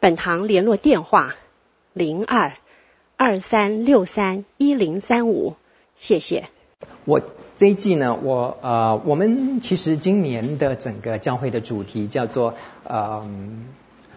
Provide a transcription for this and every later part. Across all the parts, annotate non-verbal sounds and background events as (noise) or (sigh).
本堂联络电话：零二二三六三一零三五。谢谢。我这一季呢，我呃，我们其实今年的整个教会的主题叫做呃，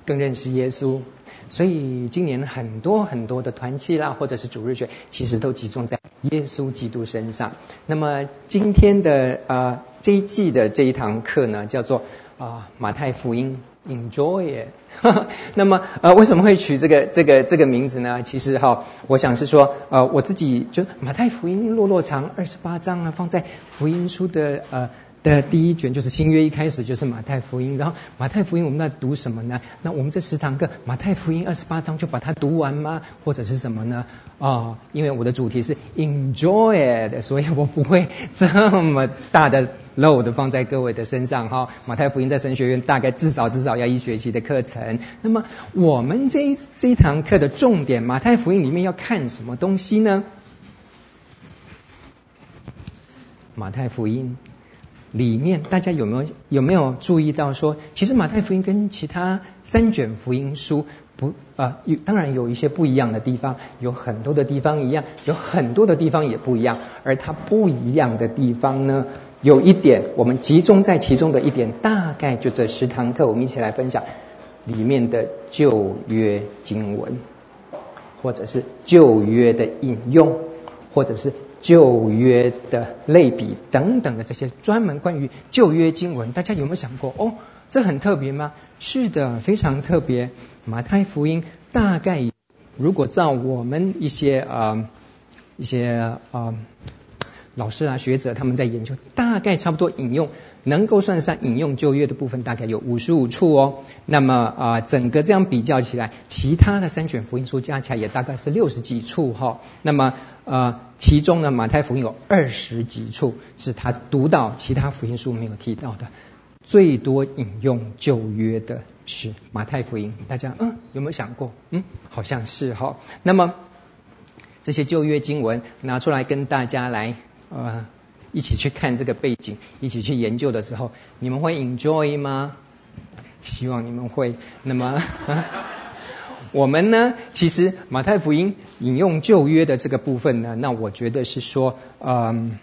更认识耶稣。所以今年很多很多的团契啦，或者是主日学，其实都集中在耶稣基督身上。那么今天的呃这一季的这一堂课呢，叫做啊、马太福音，Enjoy it。(laughs) 那么呃为什么会取这个这个这个名字呢？其实哈，我想是说呃我自己就马太福音落落长二十八章啊，放在福音书的呃。的第一卷就是新约，一开始就是马太福音，然后马太福音我们在读什么呢？那我们这十堂课马太福音二十八章就把它读完吗？或者是什么呢？哦，因为我的主题是 enjoy it，所以我不会这么大的 load 放在各位的身上哈。马太福音在神学院大概至少至少要一学期的课程。那么我们这一这一堂课的重点，马太福音里面要看什么东西呢？马太福音。里面大家有没有有没有注意到说，其实马太福音跟其他三卷福音书不啊，有、当然有一些不一样的地方，有很多的地方一样，有很多的地方也不一样。而它不一样的地方呢，有一点我们集中在其中的一点，大概就这十堂课，我们一起来分享里面的旧约经文，或者是旧约的引用，或者是。旧约的类比等等的这些专门关于旧约经文，大家有没有想过？哦，这很特别吗？是的，非常特别。马太福音大概如果照我们一些啊、一些啊、老师啊学者他们在研究，大概差不多引用。能够算上引用旧约的部分，大概有五十五处哦。那么啊、整个这样比较起来，其他的三卷福音书加起来也大概是六十几处哈、那么呃，其中呢，马太福音有二十几处是他读到其他福音书没有提到的。最多引用旧约的是马太福音，大家嗯有没有想过？嗯，好像是哈、那么这些旧约经文拿出来跟大家来呃。一起去看这个背景，一起去研究的时候，你们会 enjoy 吗？希望你们会。那么，(laughs) 我们呢？其实马太福音引用旧约的这个部分呢，那我觉得是说，嗯，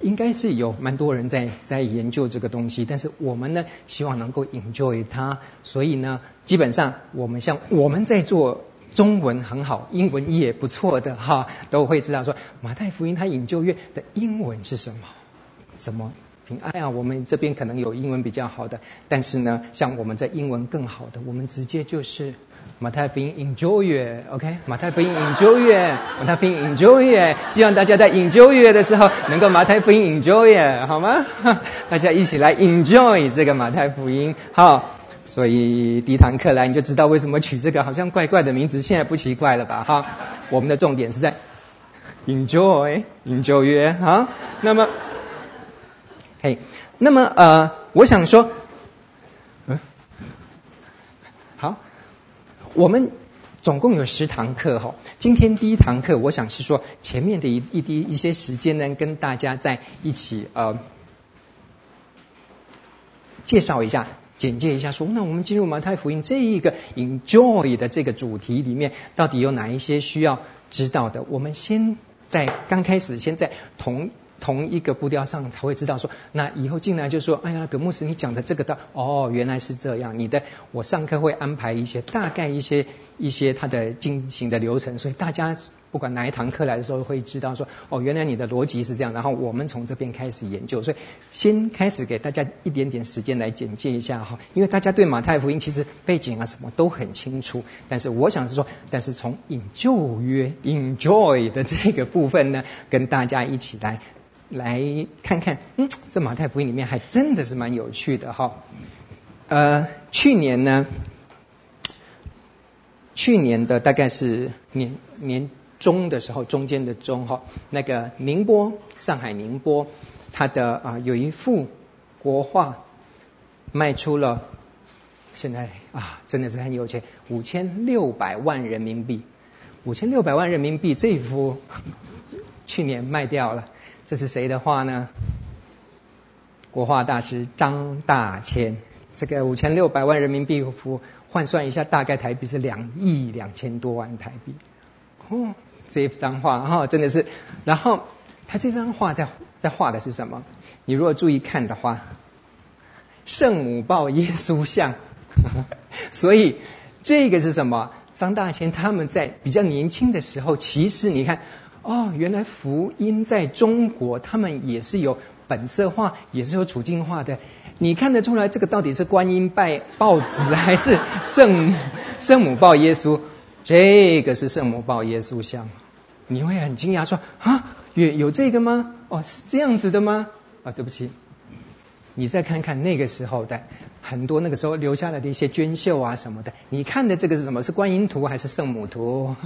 应该是有蛮多人在在研究这个东西，但是我们呢，希望能够 enjoy 它，所以呢，基本上我们像我们在做。中文很好，英文也不错的哈，都会知道说马太福音它引旧约的英文是什么？什么？哎呀，我们这边可能有英文比较好的，但是呢，像我们在英文更好的，我们直接就是马太福音 enjoy OK，马太福音 enjoy (laughs) 马太福音 enjoy 希望大家在 enjoy 的时候能够马太福音 enjoy 好吗？(laughs) 大家一起来 enjoy 这个马太福音，好。所以第一堂课来你就知道为什么取这个好像怪怪的名字，现在不奇怪了吧？哈，我们的重点是在 enjoy enjoy 约哈。那么，嘿，那么呃，我想说，嗯，好，我们总共有十堂课哈。今天第一堂课，我想是说前面的一一滴一些时间呢，跟大家在一起呃介绍一下。简介一下说，那我们进入马太福音这一个 enjoy 的这个主题里面，到底有哪一些需要知道的？我们先在刚开始，先在同同一个步调上才会知道说，那以后进来就说，哎呀，葛牧师你讲的这个的，哦，原来是这样。你的我上课会安排一些大概一些一些它的进行的流程，所以大家。不管哪一堂课来的时候，会知道说，哦，原来你的逻辑是这样。然后我们从这边开始研究，所以先开始给大家一点点时间来简介一下哈。因为大家对马太福音其实背景啊什么都很清楚，但是我想是说，但是从引旧约 enjoy 的这个部分呢，跟大家一起来来看看，嗯，这马太福音里面还真的是蛮有趣的哈。呃，去年呢。去年的大概是年年中的时候，中间的中哈，那个宁波上海宁波，它的啊有一幅国画卖出了，现在啊真的是很有钱，五千六百万人民币，五千六百万人民币这一幅去年卖掉了，这是谁的画呢？国画大师张大千，这个五千六百万人民币幅换算一下，大概台币是两亿两千多万台币。哦，这张画哈、哦、真的是，然后他这张画在在画的是什么？你如果注意看的话，圣母抱耶稣像，(laughs) 所以这个是什么？张大千他们在比较年轻的时候，其实你看哦，原来福音在中国，他们也是有。本色化也是有处境化的，你看得出来这个到底是观音拜抱子还是圣 (laughs) 圣母抱耶稣？这个是圣母抱耶稣像，你会很惊讶说啊，有有这个吗？哦，是这样子的吗？啊，对不起，你再看看那个时候的很多那个时候留下来的一些绢绣啊什么的，你看的这个是什么？是观音图还是圣母图？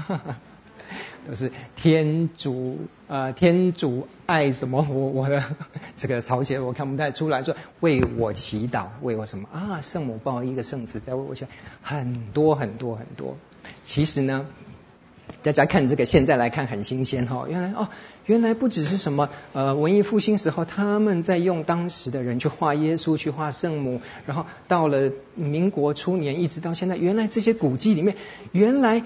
都是天主、呃，天主爱什么？我我的 (laughs) 这个朝鲜我看不太出来，说为我祈祷，为我什么啊？圣母抱一个圣子在为我祈祷，很多很多很多。其实呢，大家看这个现在来看很新鲜哈，原来哦，原来不只是什么呃文艺复兴时候他们在用当时的人去画耶稣，去画圣母，然后到了民国初年一直到现在，原来这些古迹里面，原来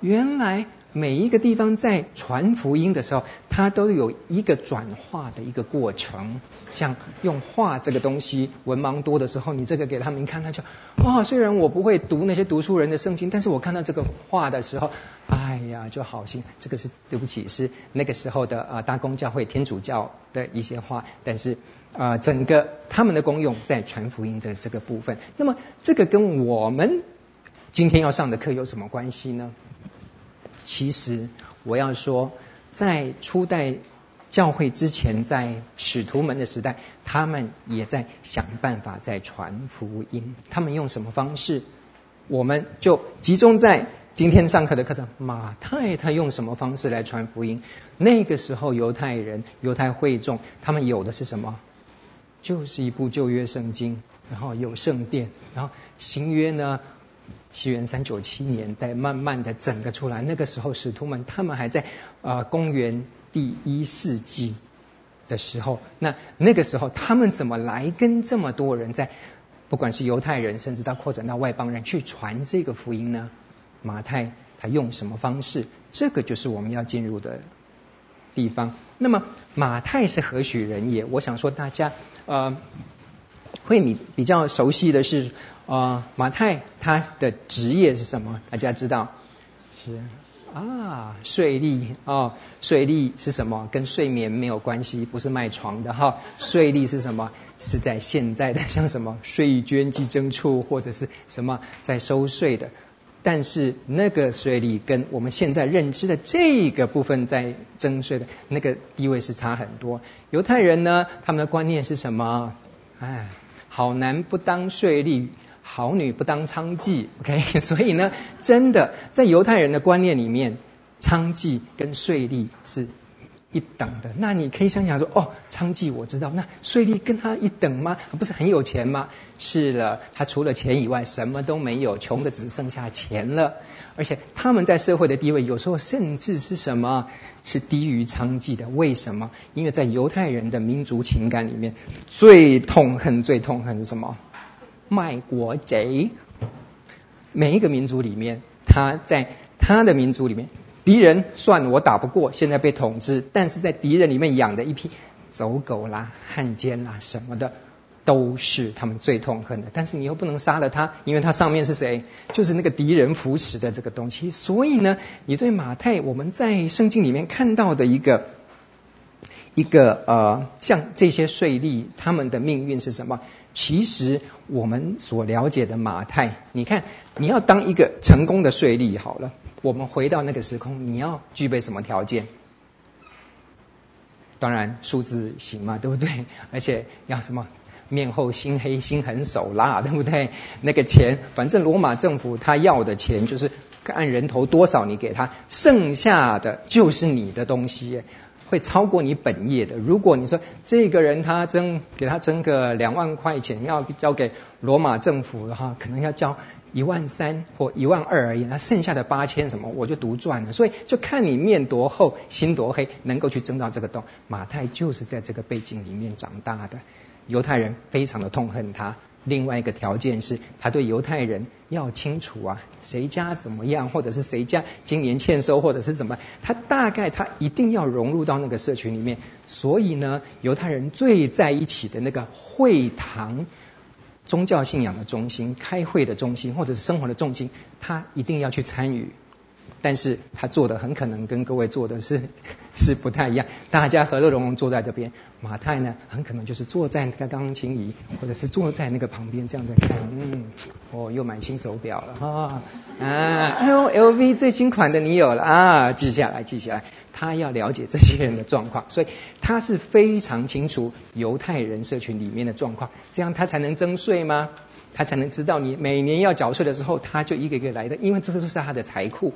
原来。每一个地方在传福音的时候，它都有一个转化的一个过程。像用画这个东西，文盲多的时候，你这个给他们看，他就哇、虽然我不会读那些读书人的圣经，但是我看到这个画的时候，哎呀，就好心。这个是对不起，是那个时候的啊、大公教会天主教的一些画，但是啊、整个他们的功用在传福音的这个部分。那么这个跟我们今天要上的课有什么关系呢？其实我要说，在初代教会之前，在使徒们的时代，他们也在想办法在传福音。他们用什么方式？我们就集中在今天上课的课程。马太他用什么方式来传福音？那个时候犹太人、犹太会众，他们有的是什么？就是一部旧约圣经，然后有圣殿，然后新约呢？西元三九七年代，慢慢的整个出来。那个时候，使徒们他们还在呃公元第一世纪的时候，那那个时候他们怎么来跟这么多人在，不管是犹太人，甚至到扩展到外邦人去传这个福音呢？马太他用什么方式？这个就是我们要进入的地方。那么马太是何许人也？我想说大家呃会你比较熟悉的是。啊、呃，马太他的职业是什么？大家知道是啊，税吏哦，税吏是什么？跟睡眠没有关系，不是卖床的哈。税吏是什么？是在现在的 (laughs) 像什么税捐稽征处或者是什么在收税的。但是那个税吏跟我们现在认知的这个部分在征税的那个地位是差很多。犹太人呢，他们的观念是什么？哎，好男不当税吏。好女不当娼妓，OK？(laughs) 所以呢，真的在犹太人的观念里面，娼妓跟税吏是一等的。那你可以想想说，哦，娼妓我知道，那税吏跟他一等吗？不是很有钱吗？是了，他除了钱以外什么都没有，穷的只剩下钱了。而且他们在社会的地位，有时候甚至是什么？是低于娼妓的。为什么？因为在犹太人的民族情感里面，最痛恨、最痛恨是什么？卖国贼，每一个民族里面，他在他的民族里面，敌人算我打不过，现在被统治，但是在敌人里面养的一批走狗啦、汉奸啦什么的，都是他们最痛恨的。但是你又不能杀了他，因为他上面是谁？就是那个敌人扶持的这个东西。所以呢，你对马太我们在圣经里面看到的一个一个呃，像这些税吏，他们的命运是什么？其实我们所了解的马太，你看，你要当一个成功的税吏好了，我们回到那个时空，你要具备什么条件？当然数字行嘛，对不对？而且要什么面厚心黑、心狠手辣，对不对？那个钱，反正罗马政府他要的钱就是按人头多少你给他，剩下的就是你的东西，会超过你本业的。如果你说这个人他征给他征个两万块钱，要交给罗马政府的话，可能要交一万三或一万二而已，那剩下的八千什么我就独赚了。所以就看你面多厚，心多黑，能够去争到这个洞。马太就是在这个背景里面长大的，犹太人非常的痛恨他。另外一个条件是，他对犹太人要清楚啊，谁家怎么样，或者是谁家今年欠收，或者是怎么，他大概他一定要融入到那个社群里面。所以呢，犹太人最在一起的那个会堂，宗教信仰的中心、开会的中心，或者是生活的重心，他一定要去参与。但是他做的很可能跟各位做的是 (laughs) 是不太一样。大家和乐融融坐在这边，马太呢很可能就是坐在那个钢琴椅，或者是坐在那个旁边这样在看。嗯，哦，又买新手表了哈啊！哎呦，LV 最新款的你有了啊，记下来，记下来。他要了解这些人的状况，所以他是非常清楚犹太人社群里面的状况，这样他才能征税吗？他才能知道你每年要缴税的时候，他就一个一个来的，因为这都是他的财库。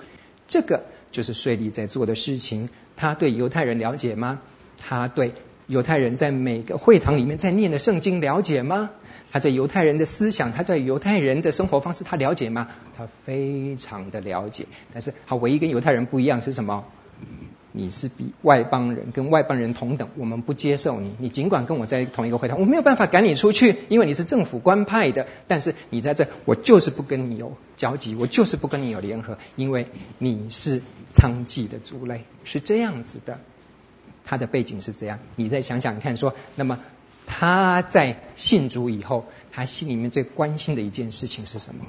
这个就是税吏在做的事情。他对犹太人了解吗？他对犹太人在每个会堂里面在念的圣经了解吗？他对犹太人的思想，他对犹太人的生活方式，他了解吗？他非常的了解。但是他唯一跟犹太人不一样是什么？你是比外邦人跟外邦人同等，我们不接受你。你尽管跟我在同一个会堂，我没有办法赶你出去，因为你是政府官派的。但是你在这，我就是不跟你有交集，我就是不跟你有联合，因为你是娼妓的族类，是这样子的。他的背景是这样，你再想想看，说，那么他在信主以后，他心里面最关心的一件事情是什么？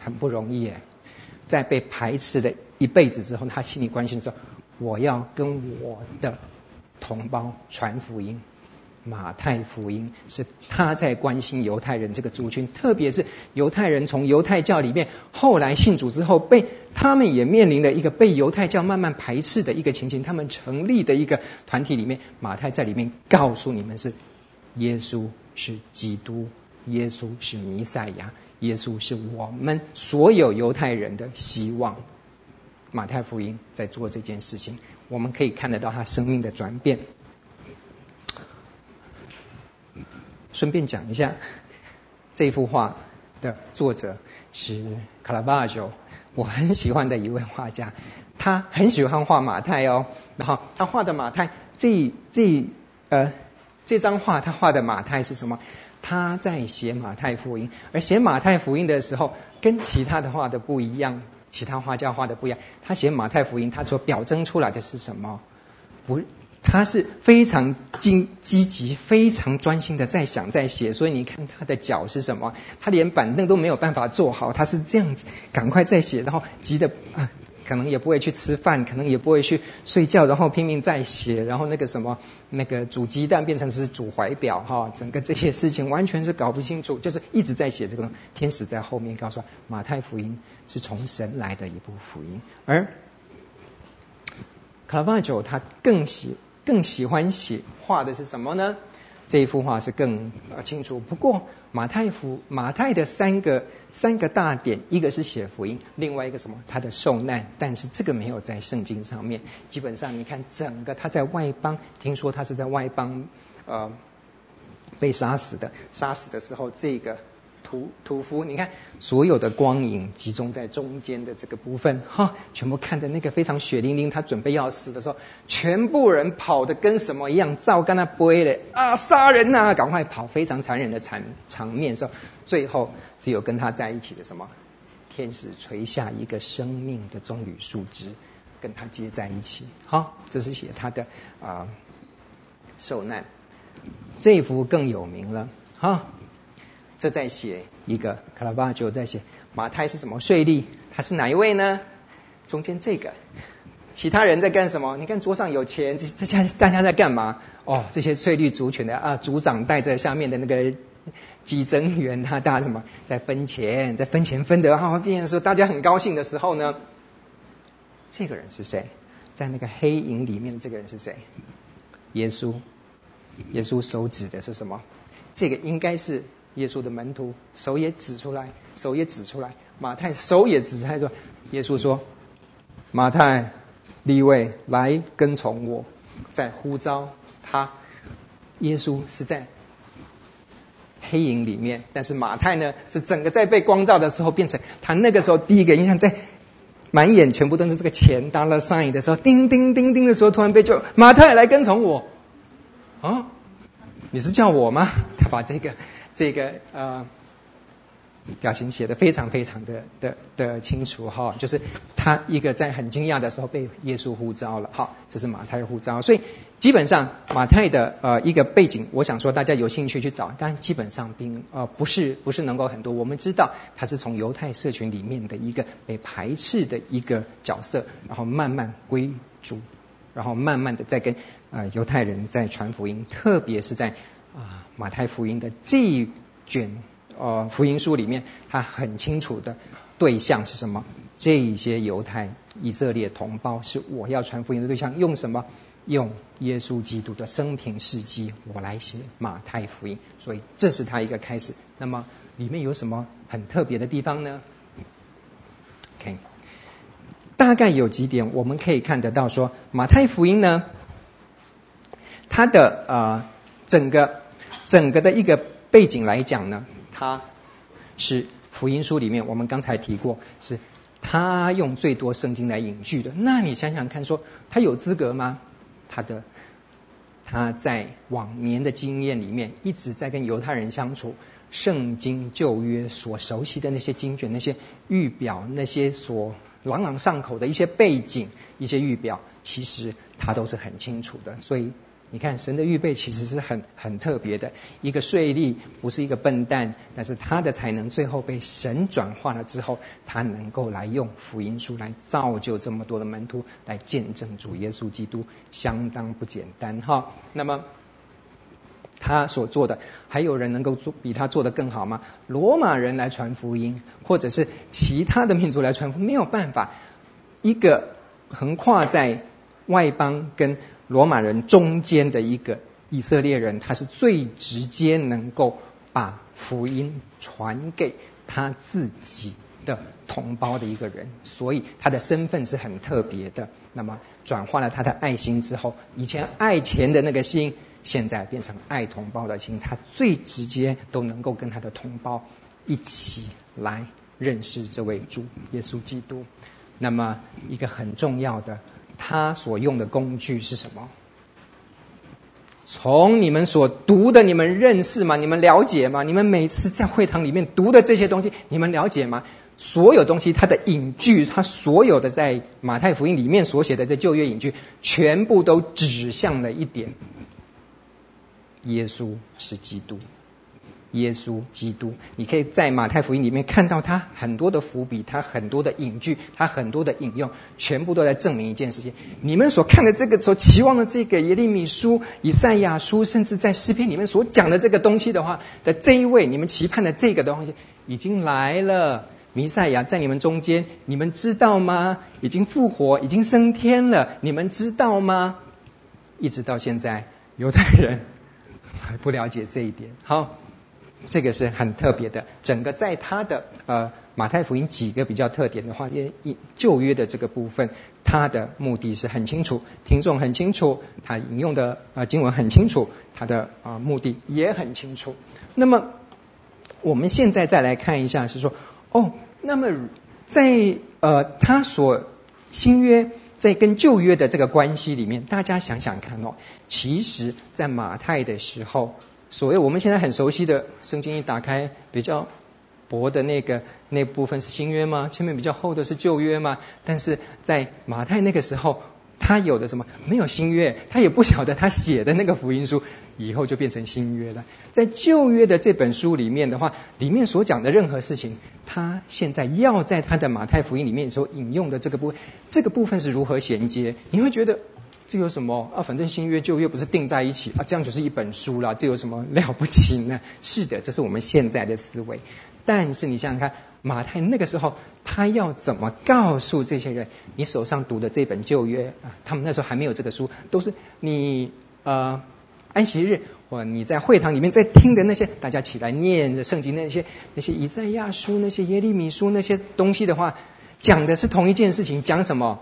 很不容易耶。在被排斥的一辈子之后，他心里关心说：“我要跟我的同胞传福音。”马太福音是他在关心犹太人这个族群，特别是犹太人从犹太教里面后来信主之后，被他们也面临了一个被犹太教慢慢排斥的一个情形。他们成立的一个团体里面，马太在里面告诉你们是：耶稣是基督，耶稣是弥赛亚。耶稣是我们所有犹太人的希望。马太福音在做这件事情，我们可以看得到他生命的转变。顺便讲一下，这幅画的作者是卡拉瓦乔，我很喜欢的一位画家。他很喜欢画马太哦，然后他画的马太，这这呃这张画他画的马太是什么？他在写马太福音，而写马太福音的时候，跟其他的画的不一样，其他画家画的不一样。他写马太福音，他所表征出来的是什么？不，他是非常积积极、非常专心的在想、在写。所以你看他的脚是什么？他连板凳都没有办法坐好，他是这样子，赶快在写，然后急的啊。可能也不会去吃饭，可能也不会去睡觉，然后拼命在写，然后那个什么那个煮鸡蛋变成是煮怀表哈，整个这些事情完全是搞不清楚，就是一直在写这个。天使在后面告诉他，马太福音是从神来的一部福音，而卡拉瓦乔他更喜更喜欢写画的是什么呢？这一幅画是更清楚。不过马太福马太的三个三个大点，一个是写福音，另外一个什么？他的受难，但是这个没有在圣经上面。基本上你看整个他在外邦，听说他是在外邦呃被杀死的，杀死的时候这个。屠屠夫，你看所有的光影集中在中间的这个部分，哈，全部看的那个非常血淋淋。他准备要死的时候，全部人跑的跟什么一样，照跟他背的啊，杀人呐、啊，赶快跑，非常残忍的场场面时候，最后只有跟他在一起的什么，天使垂下一个生命的棕榈树枝，跟他接在一起。哈，这是写他的啊、受难，这一幅更有名了，哈。这在写一个卡拉瓦乔在写马太是什么税吏？他是哪一位呢？中间这个，其他人在干什么？你看桌上有钱，这这家大家在干嘛？哦，这些税吏族群的啊，族长带着下面的那个稽征员，他大家什么在分钱，在分钱分得好好的时候，大家很高兴的时候呢，这个人是谁？在那个黑影里面的，这个人是谁？耶稣。耶稣手指的是什么？这个应该是。耶稣的门徒手也指出来，手也指出来，马太手也指出来说，耶稣说：“马太、利位来跟从我。”在呼召他，耶稣是在黑影里面，但是马太呢是整个在被光照的时候变成他那个时候第一个印象，在满眼全部都是这个钱当了上瘾的时候，叮叮叮叮的时候，突然被叫马太来跟从我，啊，你是叫我吗？他把这个这个呃。表情写得非常非常的的的清楚哈，就是他一个在很惊讶的时候被耶稣呼召了，好，这是马太呼召，所以基本上马太的呃一个背景，我想说大家有兴趣去找，但基本上并呃不是不是能够很多，我们知道他是从犹太社群里面的一个被排斥的一个角色，然后慢慢归主，然后慢慢的在跟呃犹太人在传福音，特别是在啊、马太福音的这一卷。呃，福音书里面，他很清楚的对象是什么？这一些犹太以色列同胞是我要传福音的对象。用什么？用耶稣基督的生平事迹，我来写马太福音。所以这是他一个开始。那么里面有什么很特别的地方呢？OK，大概有几点我们可以看得到说，说马太福音呢，它的呃整个整个的一个背景来讲呢。他是福音书里面，我们刚才提过，是他用最多圣经来引据的。那你想想看说，说他有资格吗？他的他在往年的经验里面，一直在跟犹太人相处，圣经旧约所熟悉的那些经卷、那些预表、那些所朗朗上口的一些背景、一些预表，其实他都是很清楚的。所以。你看，神的预备其实是很很特别的。一个税吏不是一个笨蛋，但是他的才能最后被神转化了之后，他能够来用福音书来造就这么多的门徒，来见证主耶稣基督，相当不简单哈。那么他所做的，还有人能够做比他做的更好吗？罗马人来传福音，或者是其他的民族来传福音，没有办法。一个横跨在外邦跟罗马人中间的一个以色列人，他是最直接能够把福音传给他自己的同胞的一个人，所以他的身份是很特别的。那么转化了他的爱心之后，以前爱钱的那个心，现在变成爱同胞的心，他最直接都能够跟他的同胞一起来认识这位主耶稣基督。那么一个很重要的。他所用的工具是什么？从你们所读的，你们认识吗？你们了解吗？你们每次在会堂里面读的这些东西，你们了解吗？所有东西，它的引句，它所有的在马太福音里面所写的这旧约引句，全部都指向了一点：耶稣是基督。耶稣基督，你可以在马太福音里面看到他很多的伏笔，他很多的引句，他很多的引用，全部都在证明一件事情。你们所看的这个，所期望的这个耶利米书、以赛亚书，甚至在诗篇里面所讲的这个东西的话的这一位，你们期盼的这个东西已经来了，弥赛亚在你们中间，你们知道吗？已经复活，已经升天了，你们知道吗？一直到现在，犹太人还不了解这一点。好。这个是很特别的，整个在他的呃马太福音几个比较特点的话，因为旧约的这个部分，他的目的是很清楚，听众很清楚，他引用的呃经文很清楚，他的啊、目的也很清楚。那么我们现在再来看一下，是说哦，那么在呃他所新约在跟旧约的这个关系里面，大家想想看哦，其实在马太的时候。所谓我们现在很熟悉的圣经一打开，比较薄的那个那部分是新约吗？前面比较厚的是旧约吗？但是在马太那个时候，他有的什么？没有新约，他也不晓得他写的那个福音书以后就变成新约了。在旧约的这本书里面的话，里面所讲的任何事情，他现在要在他的马太福音里面所引用的这个部分，这个部分是如何衔接？你会觉得？这有什么啊？反正新约旧约不是定在一起啊，这样就是一本书了。这有什么 (laughs) 了不起呢？是的，这是我们现在的思维。但是你想想看，马太那个时候他要怎么告诉这些人？你手上读的这本旧约啊，他们那时候还没有这个书，都是你呃安息日，或你在会堂里面在听的那些，大家起来念着圣经那些那些以赛亚书、那些耶利米书那些东西的话，讲的是同一件事情，讲什么？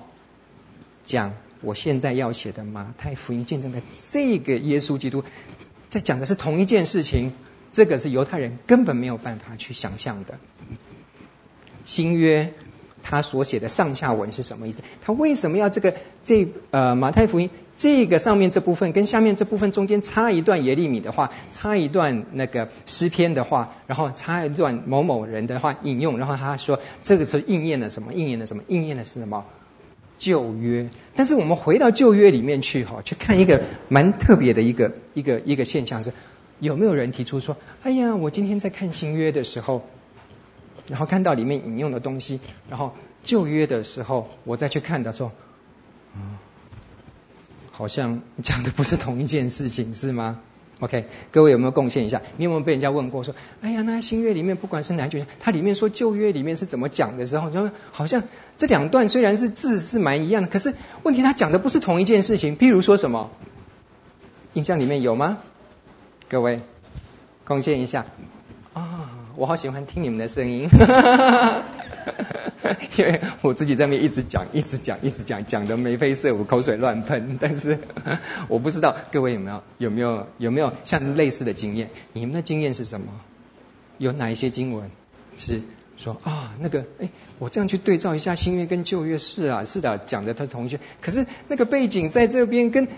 讲我现在要写的马太福音见证的这个耶稣基督，在讲的是同一件事情，这个是犹太人根本没有办法去想象的。新约他所写的上下文是什么意思？他为什么要这个这呃马太福音这个上面这部分跟下面这部分中间插一段耶利米的话，插一段那个诗篇的话，然后插一段某某人的话引用，然后他说这个是应验了什么？应验了什么？应验的是什么？旧约。但是我们回到旧约里面去哈，去看一个蛮特别的一个一个一个现象是，有没有人提出说，哎呀，我今天在看新约的时候。然后看到里面引用的东西，然后旧约的时候，我再去看的时候，嗯，好像讲的不是同一件事情，是吗？OK，各位有没有贡献一下？你有没有被人家问过说，哎呀，那新约里面不管是哪一句，它里面说旧约里面是怎么讲的时候，就好像这两段虽然是字是蛮一样的，可是问题它讲的不是同一件事情。譬如说什么？印象里面有吗？各位贡献一下啊。我好喜欢听你们的声音，(laughs) 因为我自己在那边一直讲，一直讲，一直讲，讲得眉飞色舞，口水乱喷。但是我不知道各位有没有有没有有没有像类似的经验？你们的经验是什么？有哪一些经文是说啊那个哎，我这样去对照一下新约跟旧约是啊是的，讲的他同学，可是那个背景在这边跟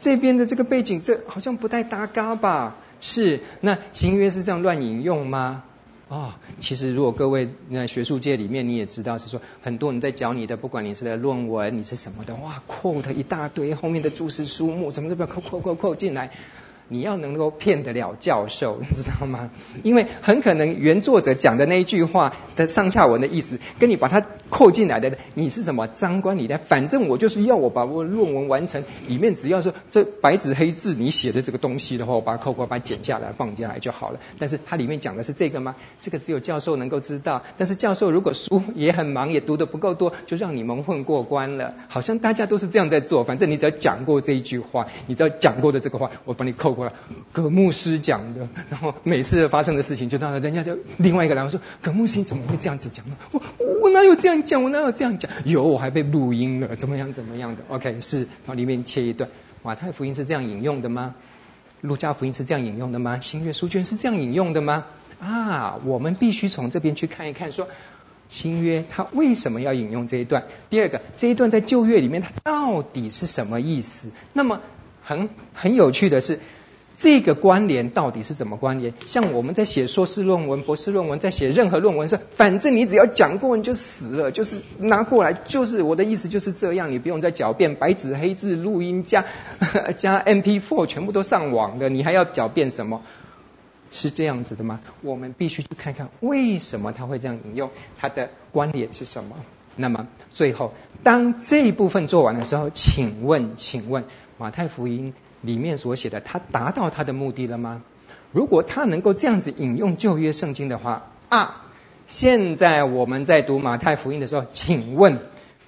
这边的这个背景这好像不太搭嘎吧？是那新约是这样乱引用吗？啊、哦，其实如果各位在学术界里面，你也知道是说，很多人在教你的，不管你是在论文，你是什么的，哇，quote 一大堆，后面的注释书目，什么都不要 quote quote quote quote 进来。你要能够骗得了教授，你知道吗？(laughs) 因为很可能原作者讲的那一句话的上下文的意思，跟你把它扣进来的，你是什么张冠李戴？反正我就是要我把我论文完成，里面只要说这白纸黑字你写的这个东西的话，我把它扣过，把它剪下来放进来就好了。但是它里面讲的是这个吗？这个只有教授能够知道。但是教授如果书也很忙，也读得不够多，就让你蒙混过关了。好像大家都是这样在做，反正你只要讲过这一句话，你只要讲过的这个话，我把你扣。过来葛牧师讲的，(laughs) 然后每次发生的事情，就让人家就另外一个人说：“葛牧师你怎么会这样子讲呢？我我哪有这样讲？我哪有这样讲？有，我还被录音了，怎么样怎么样的？OK，是，然后里面切一段，马太福音是这样引用的吗？路加福音是这样引用的吗？新约书卷是这样引用的吗？啊，我们必须从这边去看一看，说新约他为什么要引用这一段？第二个，这一段在旧约里面它到底是什么意思？那么很很有趣的是。这个关联到底是怎么关联？像我们在写硕士论文、博士论文，在写任何论文上，反正你只要讲过你就死了，就是拿过来，就是我的意思就是这样，你不用再狡辩，白纸黑字录音加 (laughs) 加 MP4 全部都上网的，你还要狡辩什么？是这样子的吗？我们必须去看看为什么他会这样引用，它的关联是什么？那么最后，当这一部分做完的时候，请问，请问马太福音。里面所写的，他达到他的目的了吗？如果他能够这样子引用旧约圣经的话啊，现在我们在读马太福音的时候，请问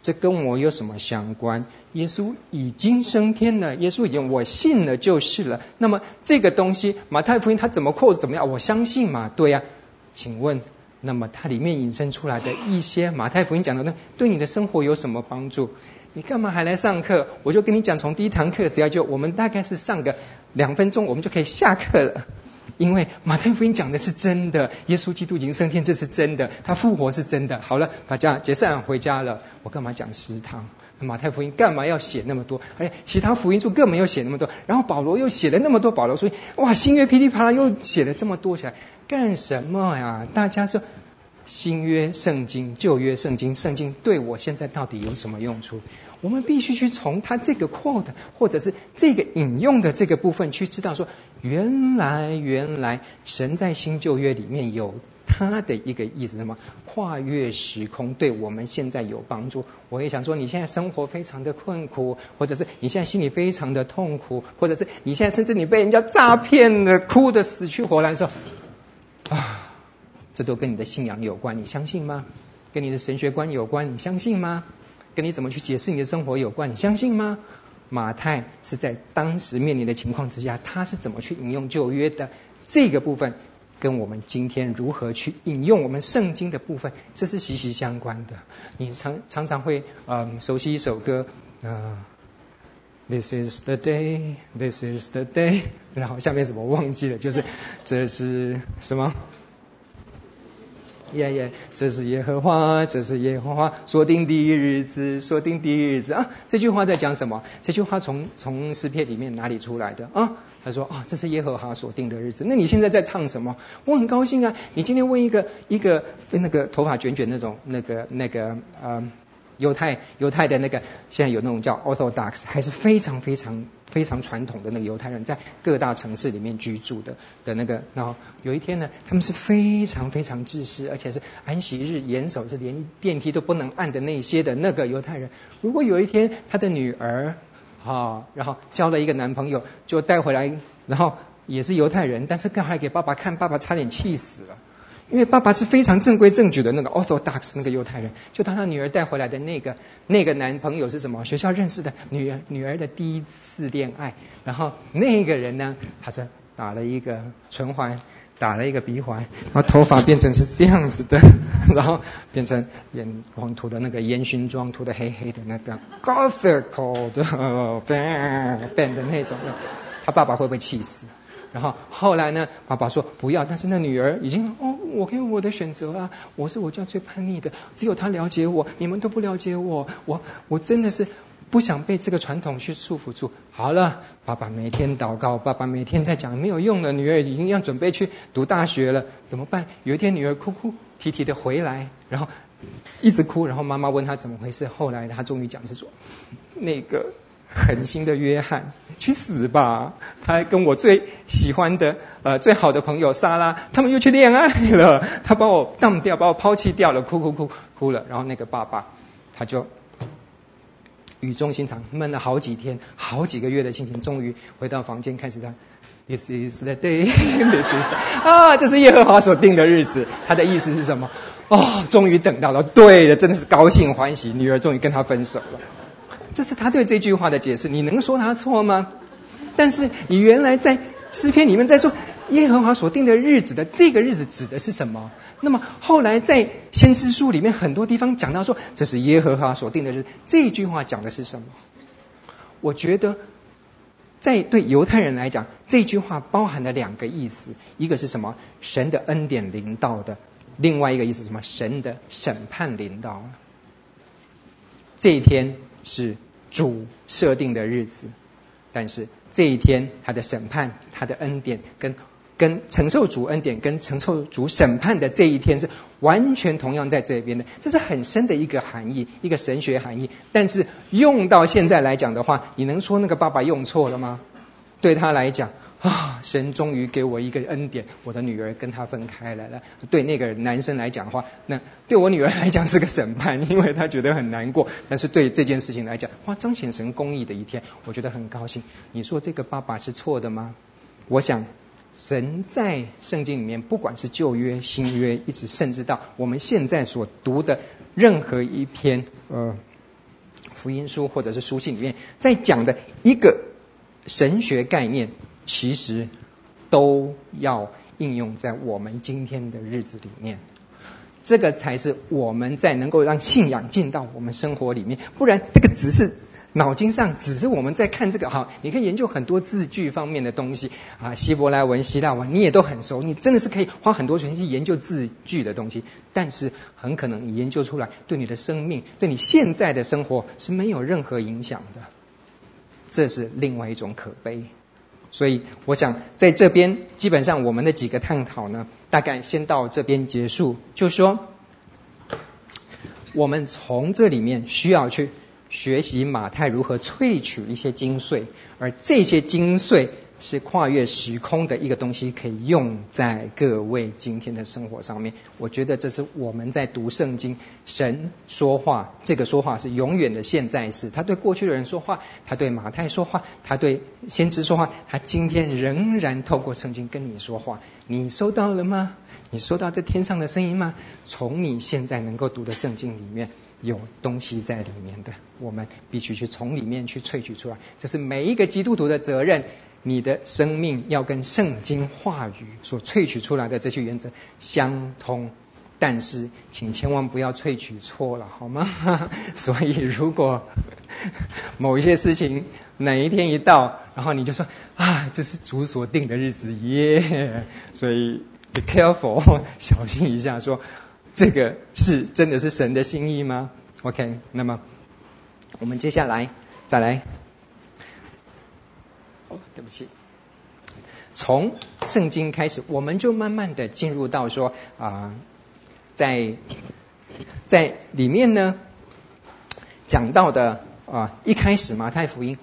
这跟我有什么相关？耶稣已经升天了，耶稣已经我信了就是了。那么这个东西，马太福音它怎么扣怎么样？我相信嘛，对呀、啊。请问，那么它里面引申出来的一些马太福音讲的，那对你的生活有什么帮助？你干嘛还来上课？我就跟你讲，从第一堂课只要就我们大概是上个两分钟，我们就可以下课了。(laughs) 因为马太福音讲的是真的，耶稣基督已经升天，这是真的，他复活是真的。好了，大家解散回家了。我干嘛讲十堂？马太福音干嘛要写那么多？而且其他福音书更没有写那么多。然后保罗又写了那么多保罗书，哇，新约噼里啪啦又写了这么多起来，干什么呀？大家说。新约圣经、旧约圣经，圣经对我现在到底有什么用处？我们必须去从他这个 quote 或者是这个引用的这个部分去知道说，原来原来神在新旧约里面有他的一个意思，什么跨越时空，对我们现在有帮助。我也想说，你现在生活非常的困苦，或者是你现在心里非常的痛苦，或者是你现在甚至你被人家诈骗的，哭得死去活来的时候，啊。这都跟你的信仰有关，你相信吗？跟你的神学观有关，你相信吗？跟你怎么去解释你的生活有关，你相信吗？马太是在当时面临的情况之下，他是怎么去引用旧约的这个部分，跟我们今天如何去引用我们圣经的部分，这是息息相关的。你常常常会嗯熟悉一首歌，嗯，This is the day, this is the day，然后下面什么忘记了，就是这是什么？耶耶，这是耶和华，这是耶和华所定的日子，所定的日子啊！这句话在讲什么？这句话从从诗篇里面哪里出来的啊？他说啊，这是耶和华所定的日子。那你现在在唱什么？我很高兴啊！你今天问一个一个那个头发卷卷那种那个那个啊。犹太犹太的那个，现在有那种叫 Orthodox，还是非常非常非常传统的那个犹太人，在各大城市里面居住的的那个。然后有一天呢，他们是非常非常自私，而且是安息日严守，是连电梯都不能按的那些的那个犹太人。如果有一天他的女儿啊，然后交了一个男朋友，就带回来，然后也是犹太人，但是刚还给爸爸看，爸爸差点气死了。因为爸爸是非常正规正矩的那个 Orthodox 那个犹太人，就当他女儿带回来的那个那个男朋友是什么？学校认识的女儿女儿的第一次恋爱，然后那个人呢，他是打了一个唇环，打了一个鼻环，然后头发变成是这样子的，(laughs) 然后变成眼光涂的那个烟熏妆，涂的黑黑的那个 Gothic 的 (laughs) band 的那种，他爸爸会不会气死？然后后来呢，爸爸说不要，但是那女儿已经哦，我可以我的选择啊，我是我家最叛逆的，只有她了解我，你们都不了解我，我我真的是不想被这个传统去束缚住。好了，爸爸每天祷告，爸爸每天在讲没有用的，女儿已经要准备去读大学了，怎么办？有一天女儿哭哭啼啼的回来，然后一直哭，然后妈妈问她怎么回事，后来她终于讲是说那个。狠心的约翰，去死吧！他跟我最喜欢的呃最好的朋友莎拉，他们又去恋爱了。他把我当掉，把我抛弃掉了，哭哭哭哭了。然后那个爸爸他就语重心长，闷了好几天，好几个月的心情，终于回到房间，开始他 This is the day, (laughs) this is 啊，这是耶和华所定的日子。他的意思是什么？哦，终于等到了，对的，真的是高兴欢喜，女儿终于跟他分手了。这是他对这句话的解释，你能说他错吗？但是你原来在诗篇里面在说耶和华所定的日子的这个日子指的是什么？那么后来在先知书里面很多地方讲到说这是耶和华所定的日子，这句话讲的是什么？我觉得在对犹太人来讲，这句话包含了两个意思，一个是什么？神的恩典临到的，另外一个意思什么？神的审判临到了这一天。是主设定的日子，但是这一天他的审判、他的恩典跟跟承受主恩典跟承受主审判的这一天是完全同样在这边的，这是很深的一个含义，一个神学含义。但是用到现在来讲的话，你能说那个爸爸用错了吗？对他来讲。啊！神终于给我一个恩典，我的女儿跟他分开来了。对那个男生来讲的话，那对我女儿来讲是个审判，因为她觉得很难过。但是对这件事情来讲，哇，彰显神公义的一天，我觉得很高兴。你说这个爸爸是错的吗？我想，神在圣经里面，不管是旧约、新约，一直甚至到我们现在所读的任何一篇呃福音书或者是书信里面，在讲的一个神学概念。其实都要应用在我们今天的日子里面，这个才是我们在能够让信仰进到我们生活里面。不然，这个只是脑筋上，只是我们在看这个哈。你可以研究很多字句方面的东西啊，希伯来文、希腊文，你也都很熟。你真的是可以花很多时间去研究字句的东西，但是很可能你研究出来，对你的生命，对你现在的生活是没有任何影响的。这是另外一种可悲。所以，我想在这边基本上我们的几个探讨呢，大概先到这边结束。就说，我们从这里面需要去学习马太如何萃取一些精髓，而这些精髓。是跨越时空的一个东西，可以用在各位今天的生活上面。我觉得这是我们在读圣经，神说话，这个说话是永远的现在式。他对过去的人说话，他对马太说话，他对先知说话，他今天仍然透过圣经跟你说话。你收到了吗？你收到这天上的声音吗？从你现在能够读的圣经里面，有东西在里面的，我们必须去从里面去萃取出来。这是每一个基督徒的责任。你的生命要跟圣经话语所萃取出来的这些原则相通，但是请千万不要萃取错了，好吗？(laughs) 所以如果某一些事情哪一天一到，然后你就说啊，这是主所定的日子耶 (laughs) 所以 be careful，(laughs) 小心一下，说这个是真的是神的心意吗？OK，那么我们接下来再来。哦，对不起。从圣经开始，我们就慢慢的进入到说啊、在在里面呢讲到的啊、一开始马太福音，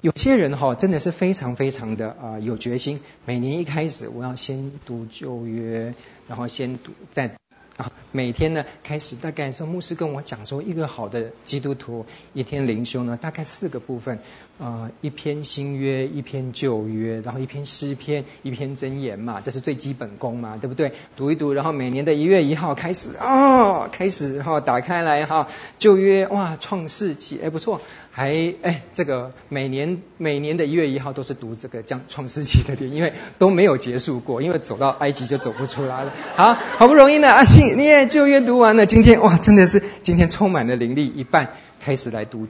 有些人哈、真的是非常非常的啊、有决心，每年一开始我要先读旧约，然后先读再。啊，每天呢开始大概说，牧师跟我讲说，一个好的基督徒一天灵修呢，大概四个部分，呃，一篇新约，一篇旧约，然后一篇诗篇，一篇箴言嘛，这是最基本功嘛，对不对？读一读，然后每年的一月一号开始哦，开始哈、哦、打开来哈，旧约哇，创世纪哎不错。还哎，这个每年每年的一月一号都是读这个讲创世纪的点，因为都没有结束过，因为走到埃及就走不出来了。好，好不容易呢，啊，信你也旧约读完了，今天哇，真的是今天充满了灵力，一半开始来读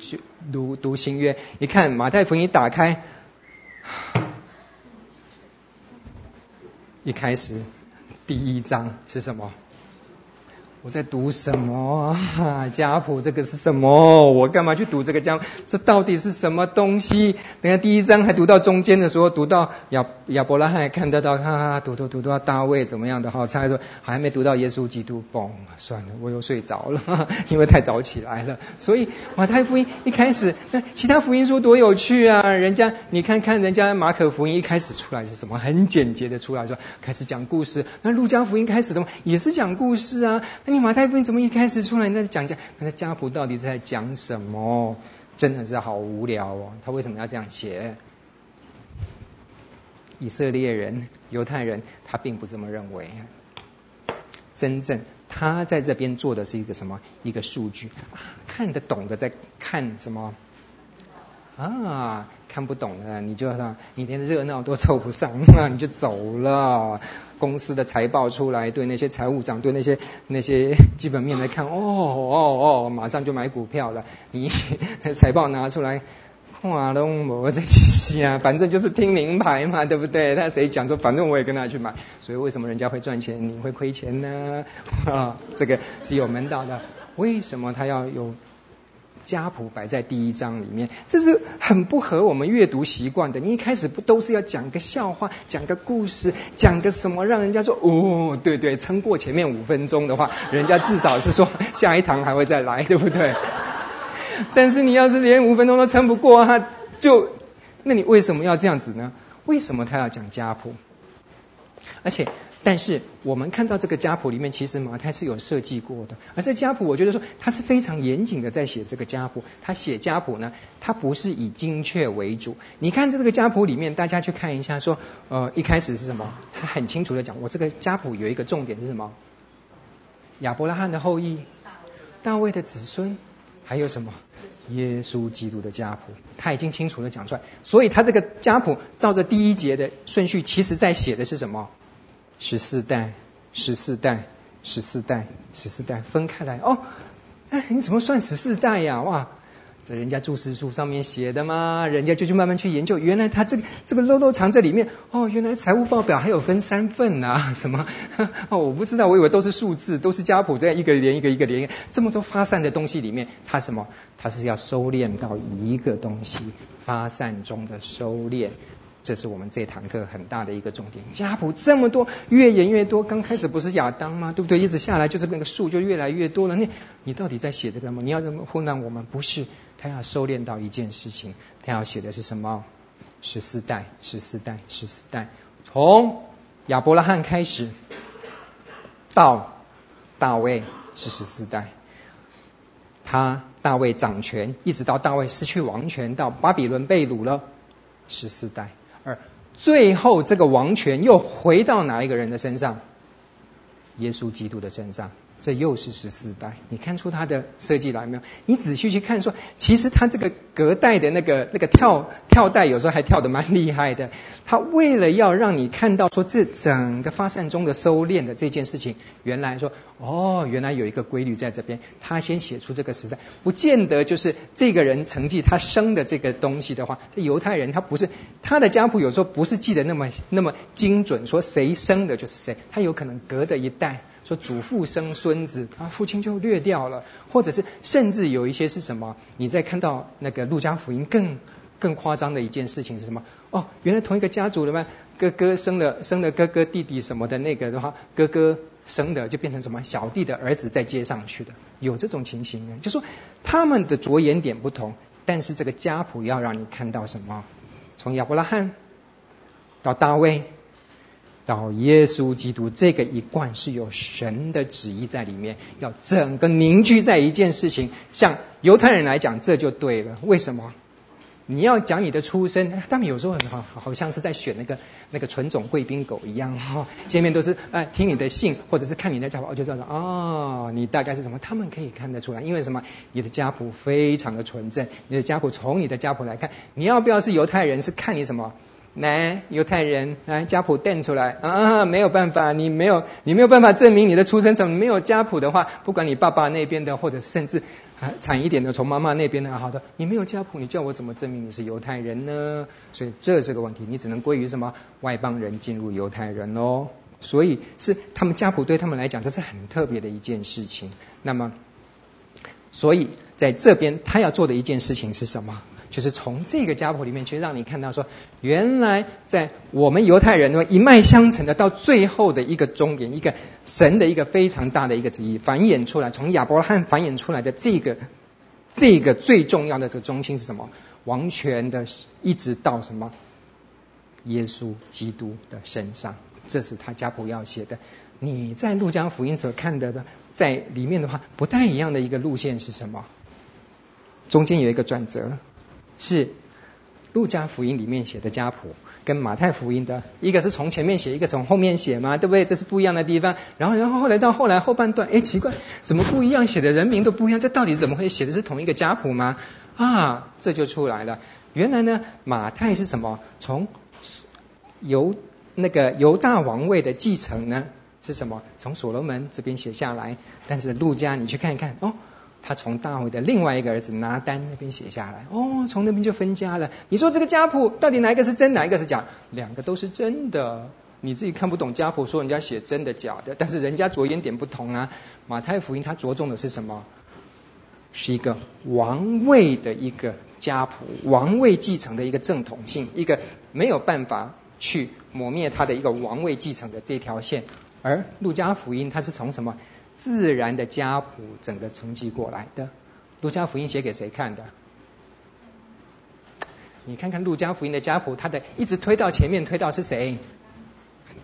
读读新约。一看马太福音打开，一开始第一章是什么？我在读什么啊？(laughs) 家谱这个是什么？我干嘛去读这个家？这到底是什么东西？等下第一章还读到中间的时候，读到亚亚伯拉罕看得到，哈哈，读读读读到大卫怎么样的？好，猜说还没读到耶稣基督，嘣，算了，我又睡着了，(laughs) 因为太早起来了。所以马太福音一开始，那其他福音书多有趣啊！人家你看看人家马可福音一开始出来是什么？很简洁的出来说，开始讲故事。那路加福音开始的嘛，也是讲故事啊。那马太福音怎么一开始出来在讲讲那个家谱到底在讲什么？真的是好无聊哦！他为什么要这样写？以色列人、犹太人，他并不这么认为。真正他在这边做的是一个什么？一个数据啊，看得懂的在看什么？啊，看不懂的你就让你连热闹都凑不上，那你就走了。公司的财报出来，对那些财务长，对那些 (laughs) 那些基本面来看，哦哦哦，马上就买股票了。你 (laughs) 财报拿出来，哇龙我这些啊，(laughs) 反正就是听名牌嘛，对不对？那谁讲说，反正我也跟他去买。所以为什么人家会赚钱，你会亏钱呢？啊，这个是有门道的。为什么他要有？家谱摆在第一章里面，这是很不合我们阅读习惯的。你一开始不都是要讲个笑话，讲个故事，讲个什么，让人家说哦，对对，撑过前面五分钟的话，人家至少是说下一堂还会再来，对不对？(laughs) 但是你要是连五分钟都撑不过，他就，那你为什么要这样子呢？为什么他要讲家谱？而且。但是我们看到这个家谱里面，其实马太是有设计过的。而这家谱，我觉得说他是非常严谨的在写这个家谱。他写家谱呢，他不是以精确为主。你看这个家谱里面，大家去看一下，说呃一开始是什么？他很清楚的讲，我这个家谱有一个重点是什么？亚伯拉罕的后裔，大卫的子孙，还有什么？耶稣基督的家谱，他已经清楚的讲出来。所以他这个家谱照着第一节的顺序，其实在写的是什么？十四代，十四代，十四代，十四代分开来哦。哎，你怎么算十四代呀？哇，这人家注释书上面写的嘛，人家就去慢慢去研究。原来他这个这个漏漏藏在里面哦。原来财务报表还有分三份呐？什么？(laughs) 哦，我不知道，我以为都是数字，都是家谱这样一个连一个一个连。这么多发散的东西里面，他什么？他是要收敛到一个东西，发散中的收敛。这是我们这堂课很大的一个重点。家谱这么多，越演越多。刚开始不是亚当吗？对不对？一直下来就是那个数就越来越多了。那你到底在写这个吗？你要怎么混乱我们？不是，他要收敛到一件事情。他要写的是什么？十四代，十四代，十四代，从亚伯拉罕开始到大卫是十四代。他大卫掌权，一直到大卫失去王权，到巴比伦被掳了，十四代。而最后，这个王权又回到哪一个人的身上？耶稣基督的身上，这又是十四代，你看出它的设计来没有？你仔细去看说，其实它这个隔代的那个那个跳跳带，有时候还跳得蛮厉害的。它为了要让你看到说，这整个发散中的收敛的这件事情，原来说哦，原来有一个规律在这边。他先写出这个时代，不见得就是这个人成绩他生的这个东西的话，这犹太人他不是他的家谱，有时候不是记得那么那么精准，说谁生的就是谁，他有可能隔的一代。说祖父生孙子，啊，父亲就略掉了，或者是甚至有一些是什么？你再看到那个路加福音更更夸张的一件事情是什么？哦，原来同一个家族的嘛，哥哥生了生了哥哥弟弟什么的那个的话，哥哥生的就变成什么小弟的儿子再接上去的，有这种情形呢？就说他们的着眼点不同，但是这个家谱要让你看到什么？从亚伯拉罕到大卫。到耶稣基督这个一贯是有神的旨意在里面，要整个凝聚在一件事情。像犹太人来讲，这就对了。为什么？你要讲你的出身，他们有时候很好，好像是在选那个那个纯种贵宾狗一样哈、见面都是哎，听你的姓，或者是看你的家谱，就知道哦，你大概是什么？他们可以看得出来，因为什么？你的家谱非常的纯正，你的家谱从你的家谱来看，你要不要是犹太人，是看你什么？来，犹太人来家谱垫出来啊！没有办法，你没有，你没有办法证明你的出生层。没有家谱的话，不管你爸爸那边的，或者甚至啊惨一点的，从妈妈那边的，好的，你没有家谱，你叫我怎么证明你是犹太人呢？所以这是个问题，你只能归于什么外邦人进入犹太人哦。所以是他们家谱对他们来讲，这是很特别的一件事情。那么，所以在这边他要做的一件事情是什么？就是从这个家谱里面去让你看到说，原来在我们犹太人那么一脉相承的，到最后的一个终点，一个神的一个非常大的一个旨意繁衍出来，从亚伯拉罕繁衍出来的这个这个最重要的这个中心是什么？王权的，一直到什么？耶稣基督的身上，这是他家谱要写的。你在路加福音所看的的，在里面的话，不太一样的一个路线是什么？中间有一个转折。是路加福音里面写的家谱，跟马太福音的一个是从前面写，一个从后面写嘛，对不对？这是不一样的地方。然后，然后后来到后来后半段，哎，奇怪，怎么不一样？写的人名都不一样，这到底怎么会写的是同一个家谱吗？啊，这就出来了。原来呢，马太是什么？从犹那个犹大王位的继承呢，是什么？从所罗门这边写下来。但是路加，你去看一看哦。他从大卫的另外一个儿子拿单那边写下来，哦，从那边就分家了。你说这个家谱到底哪一个是真，哪一个是假？两个都是真的。你自己看不懂家谱，说人家写真的假的，但是人家着眼点不同啊。马太福音它着重的是什么？是一个王位的一个家谱，王位继承的一个正统性，一个没有办法去磨灭他的一个王位继承的这条线。而路加福音它是从什么？自然的家谱整个承继过来的，路加福音写给谁看的？你看看路加福音的家谱，他的一直推到前面，推到是谁？